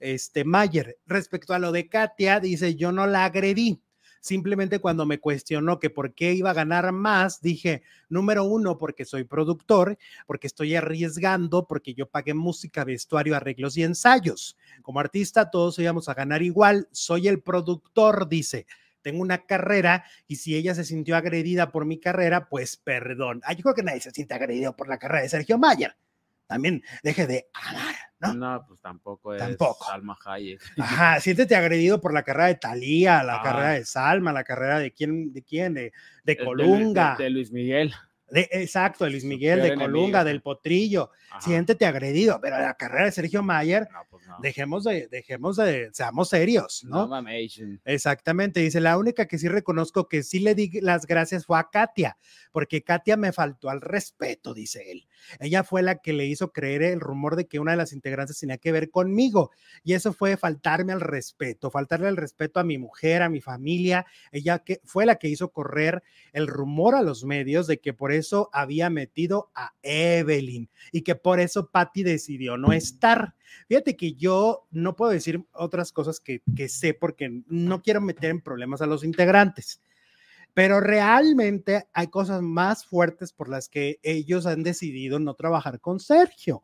Speaker 1: este Mayer. Respecto a lo de Katia, dice, yo no la agredí. Simplemente cuando me cuestionó que por qué iba a ganar más, dije, número uno, porque soy productor porque estoy arriesgando, porque yo pagué música, vestuario, arreglos y ensayos. Como artista, todos íbamos a ganar igual. Soy el productor, dice. Tengo una carrera y si ella se sintió agredida por mi carrera, pues perdón. Ah, yo creo que nadie se siente agredido por la carrera de Sergio Mayer. También deje de amar, ¿no?
Speaker 3: No, pues tampoco es
Speaker 1: Tampoco.
Speaker 3: Salma Hayek.
Speaker 1: Ajá, siéntete agredido por la carrera de Talía, la
Speaker 3: Ah.
Speaker 1: carrera de Salma, la carrera de quién, de quién, de, de
Speaker 3: De- de Lu-
Speaker 1: Colunga.
Speaker 3: De, de Luis Miguel.
Speaker 1: Exacto, de Luis Miguel, de Colunga, del Potrillo. Siéntete agredido, pero la carrera de Sergio Mayer, pues dejemos de, dejemos de, seamos serios, ¿no? Exactamente, dice, la única que sí reconozco que sí le di las gracias fue a Katia, porque Katia me faltó al respeto, dice él. Ella fue la que le hizo creer el rumor de que una de las integrantes tenía que ver conmigo, y eso fue faltarme al respeto, faltarle el respeto a mi mujer, a mi familia. Ella que fue la que hizo correr el rumor a los medios de que por eso había metido a Evelyn y que por eso Patty decidió no estar. Fíjate que yo no puedo decir otras cosas que, que sé porque no quiero meter en problemas a los integrantes pero realmente hay cosas más fuertes por las que ellos han decidido no trabajar con Sergio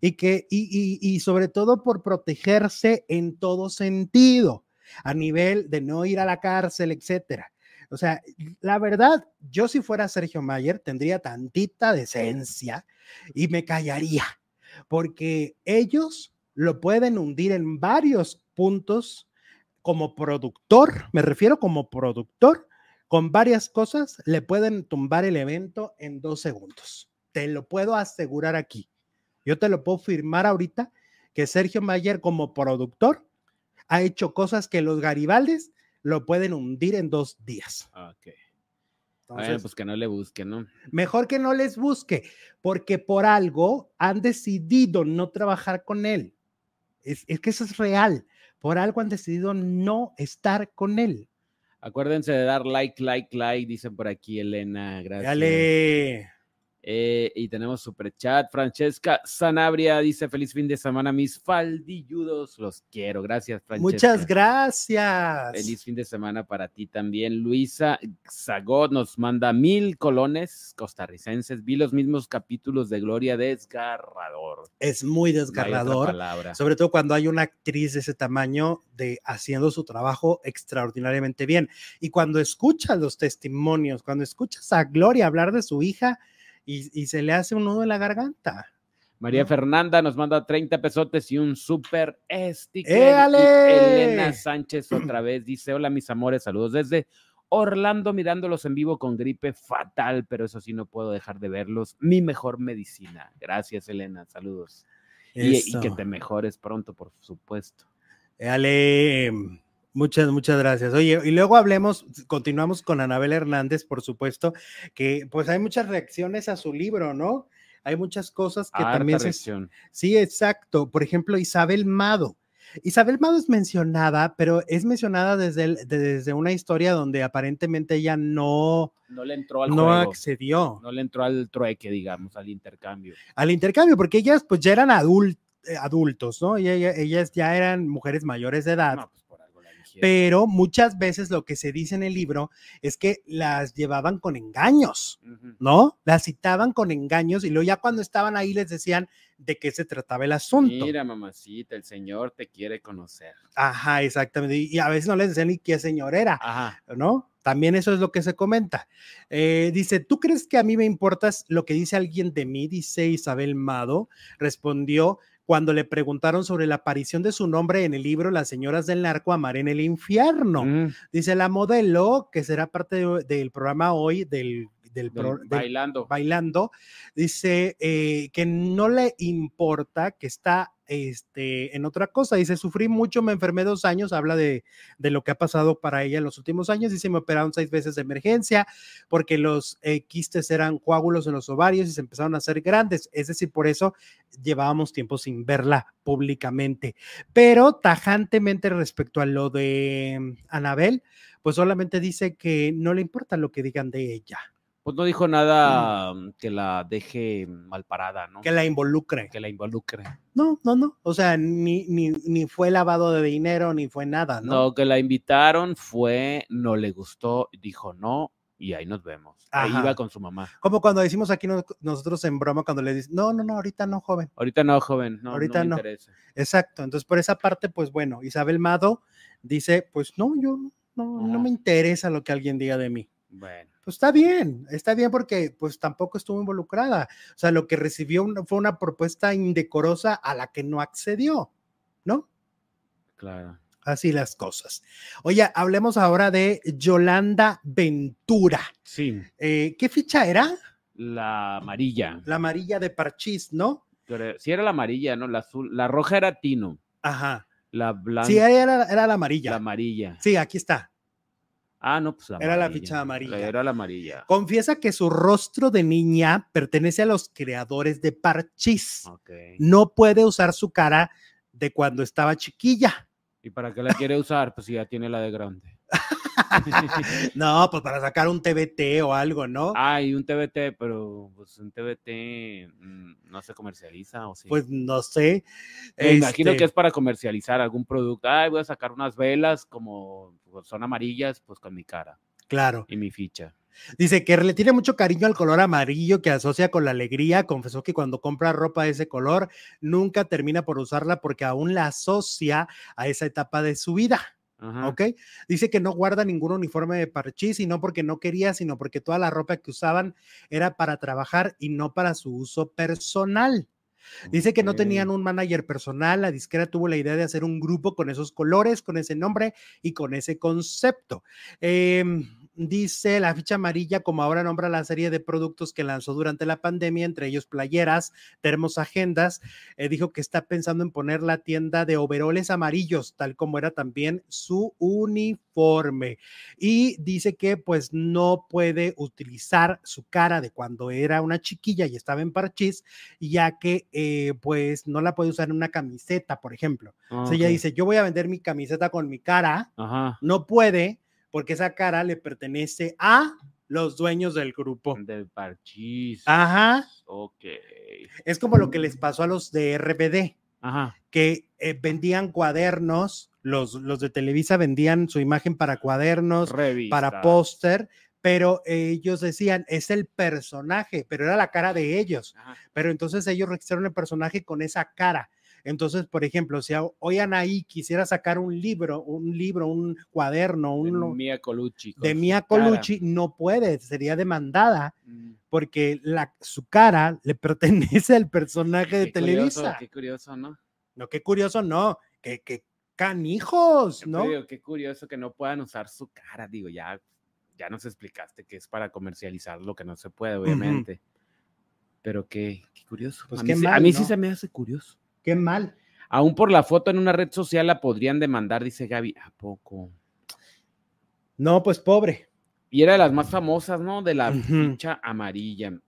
Speaker 1: y que y, y, sobre todo por protegerse en todo sentido a nivel de no ir a la cárcel, etcétera. O sea, la verdad, yo si fuera Sergio Mayer tendría tantita decencia y me callaría, porque ellos lo pueden hundir en varios puntos como productor, me refiero como productor, con varias cosas le pueden tumbar el evento en dos segundos. Te lo puedo asegurar aquí. Yo te lo puedo firmar ahorita que Sergio Mayer como productor ha hecho cosas que los Garibaldes lo pueden hundir en dos días.
Speaker 3: Ok. bueno, pues que no le busque, ¿no?
Speaker 1: Mejor que no les busque, porque por algo han decidido no trabajar con él. Es, que eso es real. Por algo han decidido no estar con él.
Speaker 3: Acuérdense de dar like, like, like, dicen por aquí Elena. Gracias.
Speaker 1: Dale.
Speaker 3: Eh, y tenemos super chat. Francesca Sanabria dice: Feliz fin de semana, mis faldilludos. Los quiero. Gracias,
Speaker 1: Francesca. Muchas gracias.
Speaker 3: Feliz fin de semana para ti también. Luisa Zagot nos manda mil colones costarricenses. Vi los mismos capítulos de Gloria Desgarrador.
Speaker 1: Es muy desgarrador. Sobre todo cuando hay una actriz de ese tamaño de haciendo su trabajo extraordinariamente bien. Y cuando escuchas los testimonios, cuando escuchas a Gloria hablar de su hija y, se le hace un nudo en la garganta.
Speaker 3: María Fernanda nos manda 30 pesotes y un súper sticker. Elena Sánchez otra vez dice: Hola, mis amores, saludos desde Orlando, mirándolos en vivo con gripe fatal, pero eso sí, no puedo dejar de verlos. Mi mejor medicina. Gracias, Elena, saludos. Y, y, que te mejores pronto, por supuesto.
Speaker 1: Ale. Muchas, muchas gracias. Oye, y luego hablemos, continuamos con Anabel Hernández, por supuesto, que pues hay muchas reacciones a su libro, ¿no? Hay muchas cosas que también se... Sí, exacto. Por ejemplo, Isabel Mado. Isabel Mado es mencionada, pero es mencionada desde, desde una historia donde aparentemente ella no,
Speaker 3: no le entró al
Speaker 1: no accedió.
Speaker 3: No le entró al trueque, digamos, al intercambio.
Speaker 1: Al intercambio, porque ellas pues ya eran eh, adultos, ¿no? Y ellas ya eran mujeres mayores de edad. Pues, pero muchas veces lo que se dice en el libro es que las llevaban con engaños, ¿no? Las citaban con engaños y luego ya cuando estaban ahí les decían de qué se trataba el asunto.
Speaker 3: Mira, mamacita, el señor te quiere conocer.
Speaker 1: Ajá, exactamente. Y, a veces no les decían ni qué señor era, Ajá. ¿no? También eso es lo que se comenta. Eh, dice, ¿tú crees que a mí me importas lo que dice alguien de mí? Dice Isabel Mado. Respondió, cuando le preguntaron sobre la aparición de su nombre en el libro Las señoras del narco amar en el infierno. Mm. Dice la modelo, que será parte del programa hoy del del,
Speaker 3: bailando.
Speaker 1: bailando, dice eh, que no le importa que está este, en otra cosa. Dice, sufrí mucho, me enfermé dos años, habla de, lo que ha pasado para ella en los últimos años. Dice, me operaron seis veces de emergencia porque los eh, quistes eran coágulos en los ovarios y se empezaron a hacer grandes. Es decir, por eso llevábamos tiempo sin verla públicamente. Pero tajantemente respecto a lo de mm, Anabel, pues solamente dice que no le importa lo que digan de ella.
Speaker 3: Pues no dijo nada mm, que la deje mal parada, ¿no?
Speaker 1: Que la involucre.
Speaker 3: Que la involucre.
Speaker 1: No, no, no. O sea, ni, ni, ni fue lavado de dinero, ni fue nada, ¿no?
Speaker 3: No, que la invitaron fue, no le gustó, dijo no, y ahí nos vemos. Ahí iba con su mamá.
Speaker 1: Como cuando decimos aquí nosotros en broma, cuando le dicen, no, no, no, ahorita no, joven.
Speaker 3: Ahorita no, joven, no, ahorita no. Interesa.
Speaker 1: Exacto. Entonces, por esa parte, pues bueno, Isabel Mado dice, pues no, yo no, no me interesa lo que alguien diga de mí.
Speaker 3: Bueno.
Speaker 1: Pues está bien, está bien porque pues tampoco estuvo involucrada. O sea, lo que recibió fue una propuesta indecorosa a la que no accedió, ¿no?
Speaker 3: Claro.
Speaker 1: Así las cosas. Oye, hablemos ahora de Yolanda Ventura.
Speaker 3: Sí.
Speaker 1: Eh, ¿Qué ficha era?
Speaker 3: La amarilla.
Speaker 1: La amarilla de parchís, ¿no?
Speaker 3: Creo- Sí era la amarilla, ¿no? La azul. La roja era Tino.
Speaker 1: Ajá.
Speaker 3: La blanca.
Speaker 1: Sí, era, era la amarilla.
Speaker 3: La amarilla.
Speaker 1: Sí, aquí está.
Speaker 3: Ah, no, pues la
Speaker 1: Era la ficha amarilla.
Speaker 3: Era la amarilla.
Speaker 1: Confiesa que su rostro de niña pertenece a los creadores de Parchís.
Speaker 3: Ok.
Speaker 1: No puede usar su cara de cuando estaba chiquilla.
Speaker 3: ¿Y para qué la quiere usar? Pues si ya tiene la de grande.
Speaker 1: No, pues para sacar un TBT o algo, ¿no?
Speaker 3: Ah, y un TBT, pero pues un TBT mm, no se comercializa o sí.
Speaker 1: Pues no sé.
Speaker 3: Me imagino
Speaker 1: Este,
Speaker 3: que es para comercializar algún producto. Ay, voy a sacar unas velas como pues, son amarillas, pues con mi cara
Speaker 1: Claro.
Speaker 3: y mi ficha.
Speaker 1: Dice que le tiene mucho cariño al color amarillo que asocia con la alegría. Confesó que cuando compra ropa de ese color nunca termina por usarla porque aún la asocia a esa etapa de su vida.
Speaker 3: Ajá.
Speaker 1: ¿Ok? Dice que no guarda ningún uniforme de parchís y no porque no quería, sino porque toda la ropa que usaban era para trabajar y no para su uso personal. Dice que no tenían un manager personal, la disquera tuvo la idea de hacer un grupo con esos colores, con ese nombre y con ese concepto. Em, dice la ficha amarilla, como ahora nombra la serie de productos que lanzó durante la pandemia, entre ellos playeras, termos, agendas, eh, dijo que está pensando en poner la tienda de overoles amarillos, tal como era también su uniforme. Y dice que pues no puede utilizar su cara de cuando era una chiquilla y estaba en parchís, ya que eh, pues no la puede usar en una camiseta, por ejemplo. O sea, ella dice, yo voy a vender mi camiseta con mi cara,
Speaker 3: Ajá.
Speaker 1: no puede porque esa cara le pertenece a los dueños del grupo.
Speaker 3: Del parchís.
Speaker 1: Ajá.
Speaker 3: Ok.
Speaker 1: Es como lo que les pasó a los de RBD.
Speaker 3: Ajá.
Speaker 1: que eh, vendían cuadernos, los, los de Televisa vendían su imagen para cuadernos, para póster, pero ellos decían, es el personaje, pero era la cara de ellos.
Speaker 3: Ajá.
Speaker 1: Pero entonces ellos registraron el personaje con esa cara. Entonces, por ejemplo, si hoy Anaí quisiera sacar un libro, un libro, un cuaderno,
Speaker 3: De
Speaker 1: un,
Speaker 3: Mia Colucci.
Speaker 1: de Mia
Speaker 3: cara.
Speaker 1: Colucci, no puede, sería demandada
Speaker 3: Mm,
Speaker 1: porque la, su cara le pertenece al personaje de
Speaker 3: qué curioso,
Speaker 1: Televisa.
Speaker 3: Qué curioso, ¿no?
Speaker 1: No, qué curioso, no, que, que canijos, ¿no?
Speaker 3: digo, qué curioso que no puedan usar su cara. Digo, ya, ya nos explicaste que es para comercializar lo que no se puede, obviamente. Pero qué, qué curioso.
Speaker 1: Pues
Speaker 3: a mí,
Speaker 1: qué
Speaker 3: sí- a
Speaker 1: mal,
Speaker 3: mí
Speaker 1: ¿no?
Speaker 3: sí se me hace curioso.
Speaker 1: Qué mal.
Speaker 3: Aún por la foto en una red social la podrían demandar, dice Gaby. ¿A poco?
Speaker 1: No, pues pobre.
Speaker 3: Y era de las más famosas, ¿no? De la ficha amarilla.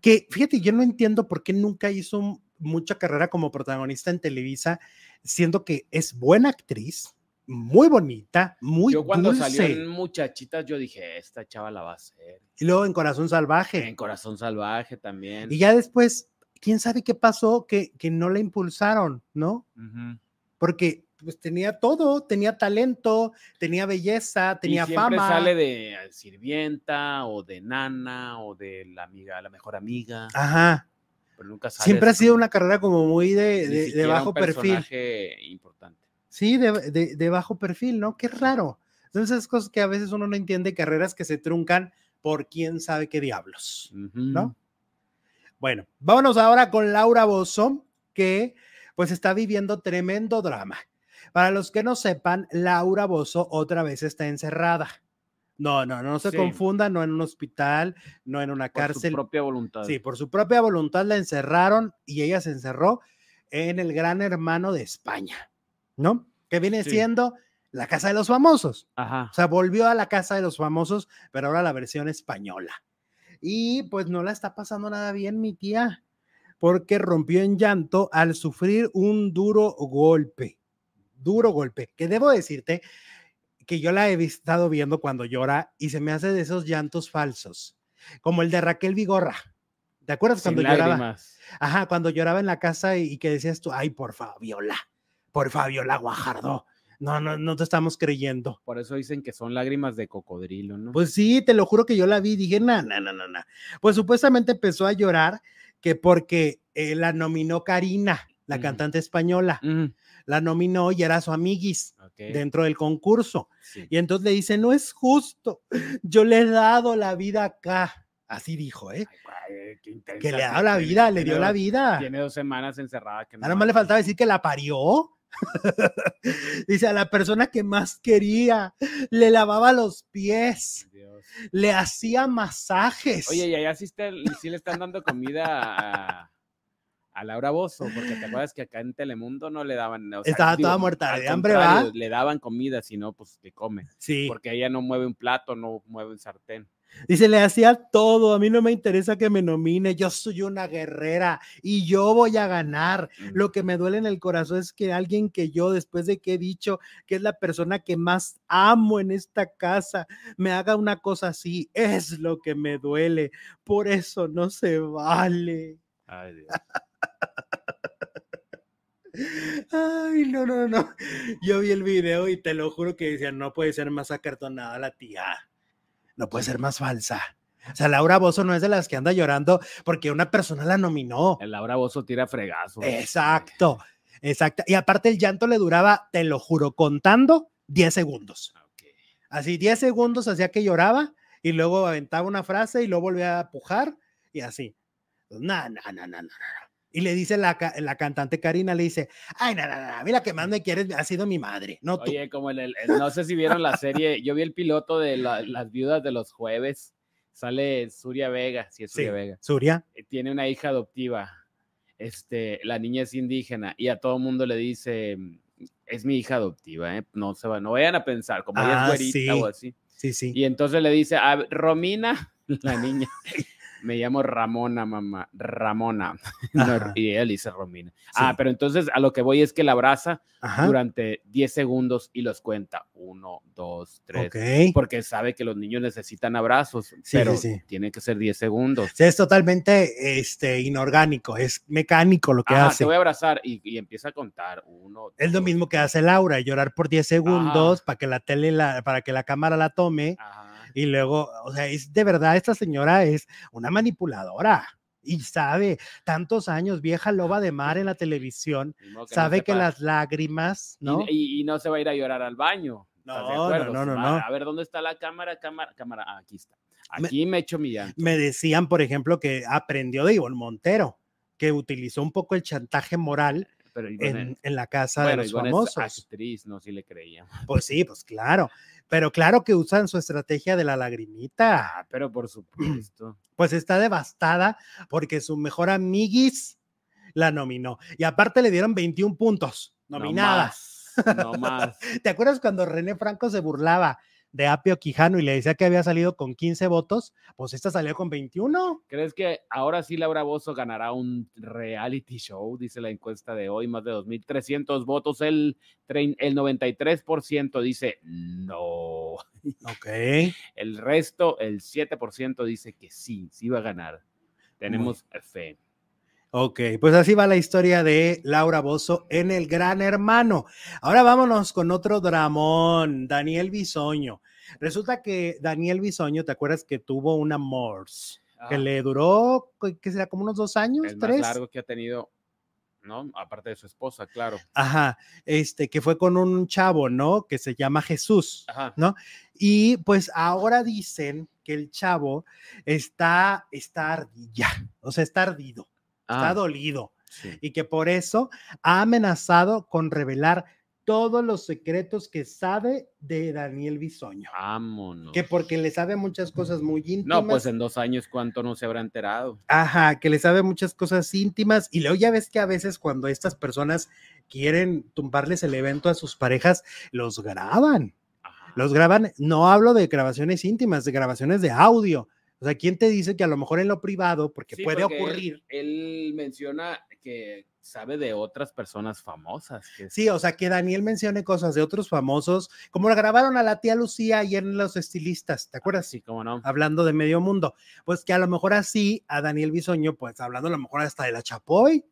Speaker 1: Que fíjate, yo no entiendo por qué nunca hizo mucha carrera como protagonista en Televisa, siendo que es buena actriz, muy bonita, muy
Speaker 3: yo cuando salió
Speaker 1: dulce.
Speaker 3: en Muchachitas, yo dije, esta chava la va a hacer.
Speaker 1: Y luego en Corazón Salvaje.
Speaker 3: En Corazón Salvaje también.
Speaker 1: Y ya después, quién sabe qué pasó que, que no la impulsaron, ¿no? Porque pues tenía todo, tenía talento, tenía belleza, tenía
Speaker 3: y siempre
Speaker 1: fama.
Speaker 3: sale de eh, sirvienta o de nana o de la amiga, la mejor amiga.
Speaker 1: Ajá.
Speaker 3: pero nunca sale
Speaker 1: Siempre ha sido una carrera como muy de, de- de bajo
Speaker 3: un
Speaker 1: perfil.
Speaker 3: importante.
Speaker 1: Sí, de, de- de bajo perfil, ¿no? Qué raro. Entonces, esas cosas que a veces uno no entiende, carreras que se truncan por quién sabe qué diablos. ¿No? Bueno, vámonos ahora con Laura Bozo, que pues está viviendo tremendo drama. Para los que no sepan, Laura Bozo otra vez está encerrada. No, no, no se
Speaker 3: Sí.
Speaker 1: confunda, no en un hospital, no en una
Speaker 3: Por
Speaker 1: cárcel.
Speaker 3: su propia voluntad.
Speaker 1: Sí, por su propia voluntad la encerraron y ella se encerró en el Gran Hermano de España, ¿no? Que viene
Speaker 3: Sí.
Speaker 1: siendo la Casa de los Famosos.
Speaker 3: Ajá.
Speaker 1: O sea, volvió a la Casa de los Famosos, pero ahora la versión española. Y pues no la está pasando nada bien mi tía, porque rompió en llanto al sufrir un duro golpe. Duro golpe. Que debo decirte que yo la he estado viendo cuando llora y se me hace de esos llantos falsos, como el de Raquel Vigorra. ¿Te acuerdas
Speaker 3: Sin
Speaker 1: cuando lloraba? Ajá, cuando lloraba en la casa y, y que decías tú, ay, por Fabiola, por Fabiola Guajardo. No, no, no te estamos creyendo.
Speaker 3: Por eso dicen que son lágrimas de cocodrilo, ¿no?
Speaker 1: Pues sí, te lo juro que yo la vi dije, no, no, no, no, no. Pues supuestamente empezó a llorar que porque eh, la nominó Karina, la cantante española, la nominó y era su amiguis dentro del concurso.
Speaker 3: sí.
Speaker 1: Y entonces le dice, no es justo, yo le he dado la vida acá. Así dijo, ¿eh?
Speaker 3: Ay, güey, qué intensa
Speaker 1: Que le ha dado la
Speaker 3: tiene-
Speaker 1: vida, le dio la vida.
Speaker 3: Tiene dos semanas encerrada. Que
Speaker 1: Nada más le faltaba decir que la parió. Dice a la persona que más quería, le lavaba los pies,
Speaker 3: Dios.
Speaker 1: le hacía masajes.
Speaker 3: Oye, y allá sí, está- sí le están dando comida a, a Laura Bozo, porque te acuerdas que acá en Telemundo no le daban. o sea,
Speaker 1: Estaba toda muerta de hambre, ¿va?
Speaker 3: Le daban comida, si no, pues que come.
Speaker 1: sí.
Speaker 3: Porque ella no mueve un plato, no mueve un sartén.
Speaker 1: Dice, le hacía todo. A mí no me interesa que me nomine. Yo soy una guerrera y yo voy a ganar. Lo que me duele en el corazón es que alguien que yo, después de que he dicho que es la persona que más amo en esta casa, me haga una cosa así. Es lo que me duele. Por eso no se vale.
Speaker 3: Ay, Dios.
Speaker 1: Ay, no, no, no. Yo vi el video y te lo juro que decían, no puede ser más acartonada la tía. No puede ser más falsa. O sea, Laura Bozo no es de las que anda llorando porque una persona la nominó.
Speaker 3: El Laura Bozo tira fregazo.
Speaker 1: Exacto, exacto. Y aparte el llanto le duraba, te lo juro, contando 10 segundos.
Speaker 3: Ok.
Speaker 1: Así 10 segundos hacía que lloraba y luego aventaba una frase y luego volvía a pujar y así. No, no, no, no, no, no. Y le dice la, la cantante Karina, le dice, ay, no, no, a mí la que más me quiere ha sido mi madre, no tú.
Speaker 3: Oye, como el, el- no sé si vieron la serie, yo vi el piloto de la- las viudas de los jueves. Sale Suria Vega, sí es
Speaker 1: Sí,
Speaker 3: Suria Vega.
Speaker 1: Suria.
Speaker 3: eh, tiene una hija adoptiva. Este, la niña es indígena y a todo mundo le dice, es mi hija adoptiva, ¿eh? no se va, no vayan a pensar, como ella
Speaker 1: Ah,
Speaker 3: es güerita
Speaker 1: sí.
Speaker 3: o así.
Speaker 1: Sí, sí.
Speaker 3: Y entonces le dice, a Romina, la niña, me llamo Ramona, mamá, Ramona. No, y le dice Romina.
Speaker 1: Sí.
Speaker 3: Ah, pero entonces a lo que voy es que la abraza
Speaker 1: Ajá.
Speaker 3: durante 10 segundos y los cuenta. Uno, dos, tres.
Speaker 1: Ok.
Speaker 3: Porque sabe que los niños necesitan abrazos,
Speaker 1: Sí,
Speaker 3: pero
Speaker 1: sí,
Speaker 3: tiene que ser 10 segundos.
Speaker 1: Sí, es totalmente este, inorgánico, es mecánico lo que hace.
Speaker 3: te voy a abrazar y, y empieza a contar. Uno,
Speaker 1: Es lo mismo que hace Laura, llorar por 10 segundos para que la tele, la, para que la cámara la tome
Speaker 3: Ajá.
Speaker 1: Y luego, o sea, es de verdad, esta señora es una manipuladora y sabe, tantos años, vieja loba de mar en la televisión,
Speaker 3: Ni modo no
Speaker 1: sabe que las lágrimas,
Speaker 3: Y-
Speaker 1: ¿no?
Speaker 3: Y, y no se va a ir a llorar al baño. ¿estás de
Speaker 1: No, no, no, no,
Speaker 3: Va,
Speaker 1: no.
Speaker 3: A ver, ¿dónde está la cámara? Cámara, cámara. Ah, aquí está.
Speaker 1: Me-
Speaker 3: Aquí me, echo mi llanto.
Speaker 1: Me decían, por ejemplo, que aprendió de Ivonne Montero, que utilizó un poco el chantaje moral
Speaker 3: Pero Ivonne-
Speaker 1: en, en la casa
Speaker 3: bueno,
Speaker 1: de los
Speaker 3: Ivonne es
Speaker 1: famosos.
Speaker 3: actriz, no si le creíamos.
Speaker 1: Pues sí, pues claro. Pero claro que usan su estrategia de la lagrimita.
Speaker 3: Ah, pero por supuesto.
Speaker 1: Pues está devastada porque su mejor amiguis la nominó. Y aparte le dieron 21 puntos nominada.
Speaker 3: No más. No más.
Speaker 1: ¿Te acuerdas cuando René Franco se burlaba de Apio Quijano y le decía que había salido con 15 votos? Pues esta salió con 21.
Speaker 3: ¿Crees que ahora sí Laura Bozo ganará un reality show? Dice la encuesta de hoy, más de 2.300 votos. El, el 93% dice no.
Speaker 1: Ok.
Speaker 3: El resto, el 7% dice que sí, sí va a ganar. Tenemos fe.
Speaker 1: Ok, pues así va la historia de Laura Bozo en El Gran Hermano. Ahora vámonos con otro dramón, Daniel Bisoño. Resulta que Daniel Bisoño, ¿te acuerdas que tuvo una MORS? Que
Speaker 3: Ah,
Speaker 1: le duró, que será como unos dos años,
Speaker 3: el más
Speaker 1: tres.
Speaker 3: largo que ha tenido, ¿no? Aparte de su esposa, claro.
Speaker 1: Ajá, este, que fue con un chavo, ¿no? Que se llama Jesús.
Speaker 3: Ajá.
Speaker 1: Y pues ahora dicen que el chavo está, está ardilla, o sea, está ardido, está
Speaker 3: Ah,
Speaker 1: dolido.
Speaker 3: sí.
Speaker 1: y que por eso ha amenazado con revelar todos los secretos que sabe de Daniel Bisoño.
Speaker 3: Vámonos.
Speaker 1: Que porque le sabe muchas cosas muy íntimas.
Speaker 3: No, pues en dos años, ¿cuánto no se habrá enterado?
Speaker 1: Ajá, que le sabe muchas cosas íntimas. Y luego ya ves que a veces cuando estas personas quieren tumbarles el evento a sus parejas, los graban.
Speaker 3: Ajá.
Speaker 1: Los graban, no hablo de grabaciones íntimas, de grabaciones de audio. O sea, ¿quién te dice que a lo mejor en lo privado, porque
Speaker 3: Sí,
Speaker 1: puede
Speaker 3: porque él-
Speaker 1: ocurrir?
Speaker 3: Él, menciona que sabe de otras personas famosas. que
Speaker 1: Sí, o sea, que Daniel mencione cosas de otros famosos, como la grabaron a la tía Lucía ayer en Los Estilistas, ¿te acuerdas?
Speaker 3: Sí, cómo no.
Speaker 1: Hablando de medio mundo. Pues que a lo mejor así a Daniel Bisoño, pues hablando a lo mejor hasta de la Chapoy.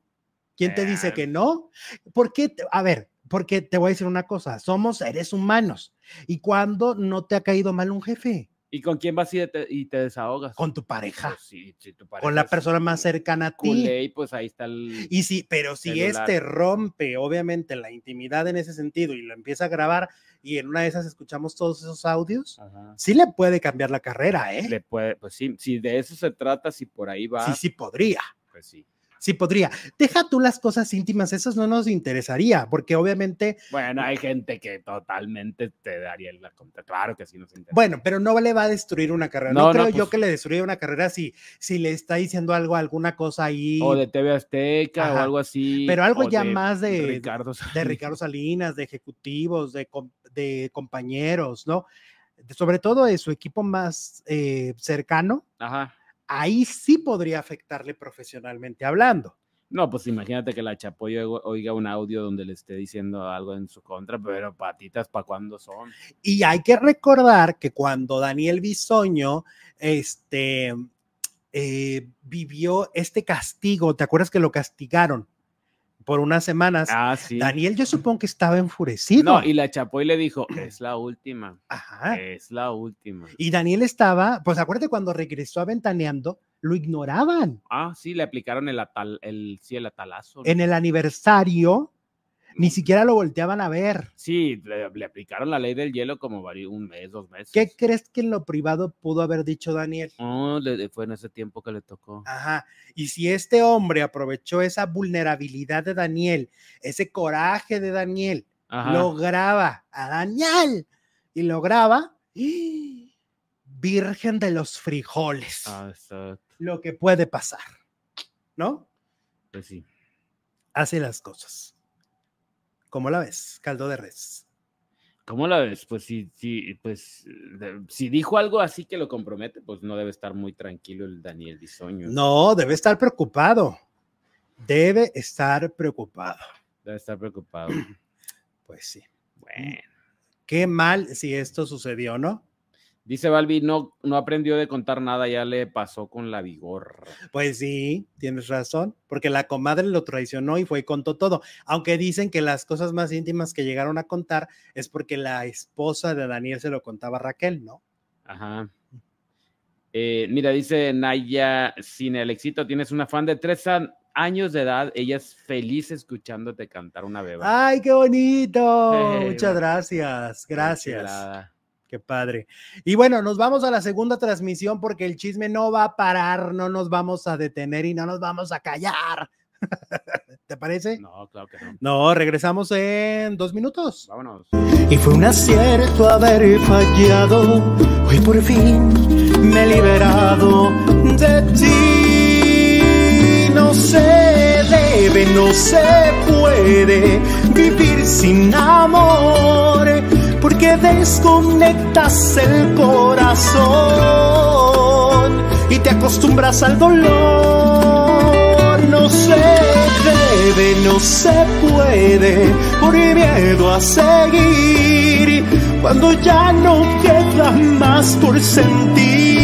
Speaker 1: ¿Quién te dice
Speaker 3: Eh.
Speaker 1: que no? ¿Por qué? te- A ver, porque te voy a decir una cosa, somos seres humanos. ¿Y cuando no te ha caído mal un jefe?
Speaker 3: ¿Y con quién vas y te, y te desahogas?
Speaker 1: Con tu pareja,
Speaker 3: Pues sí, si tu
Speaker 1: con
Speaker 3: pareja
Speaker 1: la
Speaker 3: es
Speaker 1: persona más cercana a ti.
Speaker 3: culé, y pues ahí está el...
Speaker 1: Y sí, pero si
Speaker 3: celular.
Speaker 1: este rompe, obviamente, la intimidad en ese sentido y lo empieza a grabar y en una de esas escuchamos todos esos audios,
Speaker 3: Ajá.
Speaker 1: sí le puede cambiar la carrera, ¿eh?
Speaker 3: Le puede, pues sí, si de eso se trata, si por ahí va,
Speaker 1: Sí, sí podría.
Speaker 3: pues sí.
Speaker 1: Sí podría. Deja tú las cosas íntimas, esas no nos interesaría, porque obviamente.
Speaker 3: Bueno, hay gente que totalmente te daría la contra. Claro que sí nos interesa.
Speaker 1: Bueno, pero no le va a destruir una carrera. No,
Speaker 3: No,
Speaker 1: creo
Speaker 3: no,
Speaker 1: yo
Speaker 3: pues-
Speaker 1: que le destruya una carrera si, si le está diciendo algo, alguna cosa ahí
Speaker 3: O de TV Azteca o algo así.
Speaker 1: Pero algo ya más de-
Speaker 3: Ricardo
Speaker 1: de
Speaker 3: Salinas.
Speaker 1: Ricardo Salinas, de ejecutivos, de, com- de compañeros, ¿no? De- sobre todo de su equipo más eh, cercano,
Speaker 3: Ajá.
Speaker 1: Ahí sí podría afectarle profesionalmente hablando.
Speaker 3: No, pues imagínate que la Chapoy oiga- oiga un audio donde le esté diciendo algo en su contra, pero patitas, ¿para cuándo son?
Speaker 1: Y hay que recordar que cuando Daniel Bisoño este, eh, vivió este castigo, ¿te acuerdas que lo castigaron por unas semanas?
Speaker 3: Ah, sí.
Speaker 1: Daniel yo supongo que estaba enfurecido.
Speaker 3: No, y la Chapoy le dijo, es la última,
Speaker 1: Ajá.
Speaker 3: es la última.
Speaker 1: Y Daniel estaba, pues acuérdate cuando regresó a Ventaneando, lo ignoraban.
Speaker 3: Ah, sí, le aplicaron el atal, el, sí, el atalazo. ¿no?
Speaker 1: En el aniversario, ni siquiera lo volteaban a ver.
Speaker 3: Sí, le, le aplicaron la ley del hielo como vari- un mes, dos meses.
Speaker 1: ¿Qué crees que en lo privado pudo haber dicho Daniel?
Speaker 3: Oh, le- fue en ese tiempo que le tocó.
Speaker 1: Ajá. Y si este hombre aprovechó esa vulnerabilidad de Daniel, ese coraje de Daniel,
Speaker 3: Ajá.
Speaker 1: lo graba a Daniel y lo graba, ¡y! Virgen de los frijoles,
Speaker 3: Ah, exacto.
Speaker 1: lo que puede pasar, ¿no?
Speaker 3: Pues sí.
Speaker 1: Hace las cosas. ¿Cómo la ves? Caldo de res.
Speaker 3: ¿Cómo la ves? Pues sí, sí, pues si dijo algo así que lo compromete, pues no debe estar muy tranquilo el Daniel Bisoño.
Speaker 1: No, debe estar preocupado. Debe estar preocupado.
Speaker 3: Debe estar preocupado.
Speaker 1: Pues sí.
Speaker 3: Bueno.
Speaker 1: Qué mal si esto sucedió, ¿no?
Speaker 3: Dice Balbi, no, no aprendió de contar nada, ya le pasó con la vigor.
Speaker 1: Pues sí, tienes razón, porque la comadre lo traicionó y fue y contó todo. Aunque dicen que las cosas más íntimas que llegaron a contar es porque la esposa de Daniel se lo contaba a Raquel, ¿no?
Speaker 3: Ajá. Eh, mira, dice Naya, sin el éxito, tienes una fan de tres años de edad, ella es feliz escuchándote cantar una beba.
Speaker 1: ¡Ay, qué bonito!
Speaker 3: Hey,
Speaker 1: Muchas gracias, gracias. Qué padre. Y bueno, nos vamos a la segunda transmisión porque el chisme no va a parar, no nos vamos a detener y no nos vamos a callar. ¿Te parece?
Speaker 3: No, claro que no.
Speaker 1: No, regresamos en dos minutos.
Speaker 3: Vámonos.
Speaker 2: Y fue un acierto haber fallado. Hoy por fin me he liberado de ti. No se debe, no se puede vivir sin amor. Porque desconectas el corazón y te acostumbras al dolor. No se debe, no se puede por miedo a seguir cuando ya no queda más por sentir.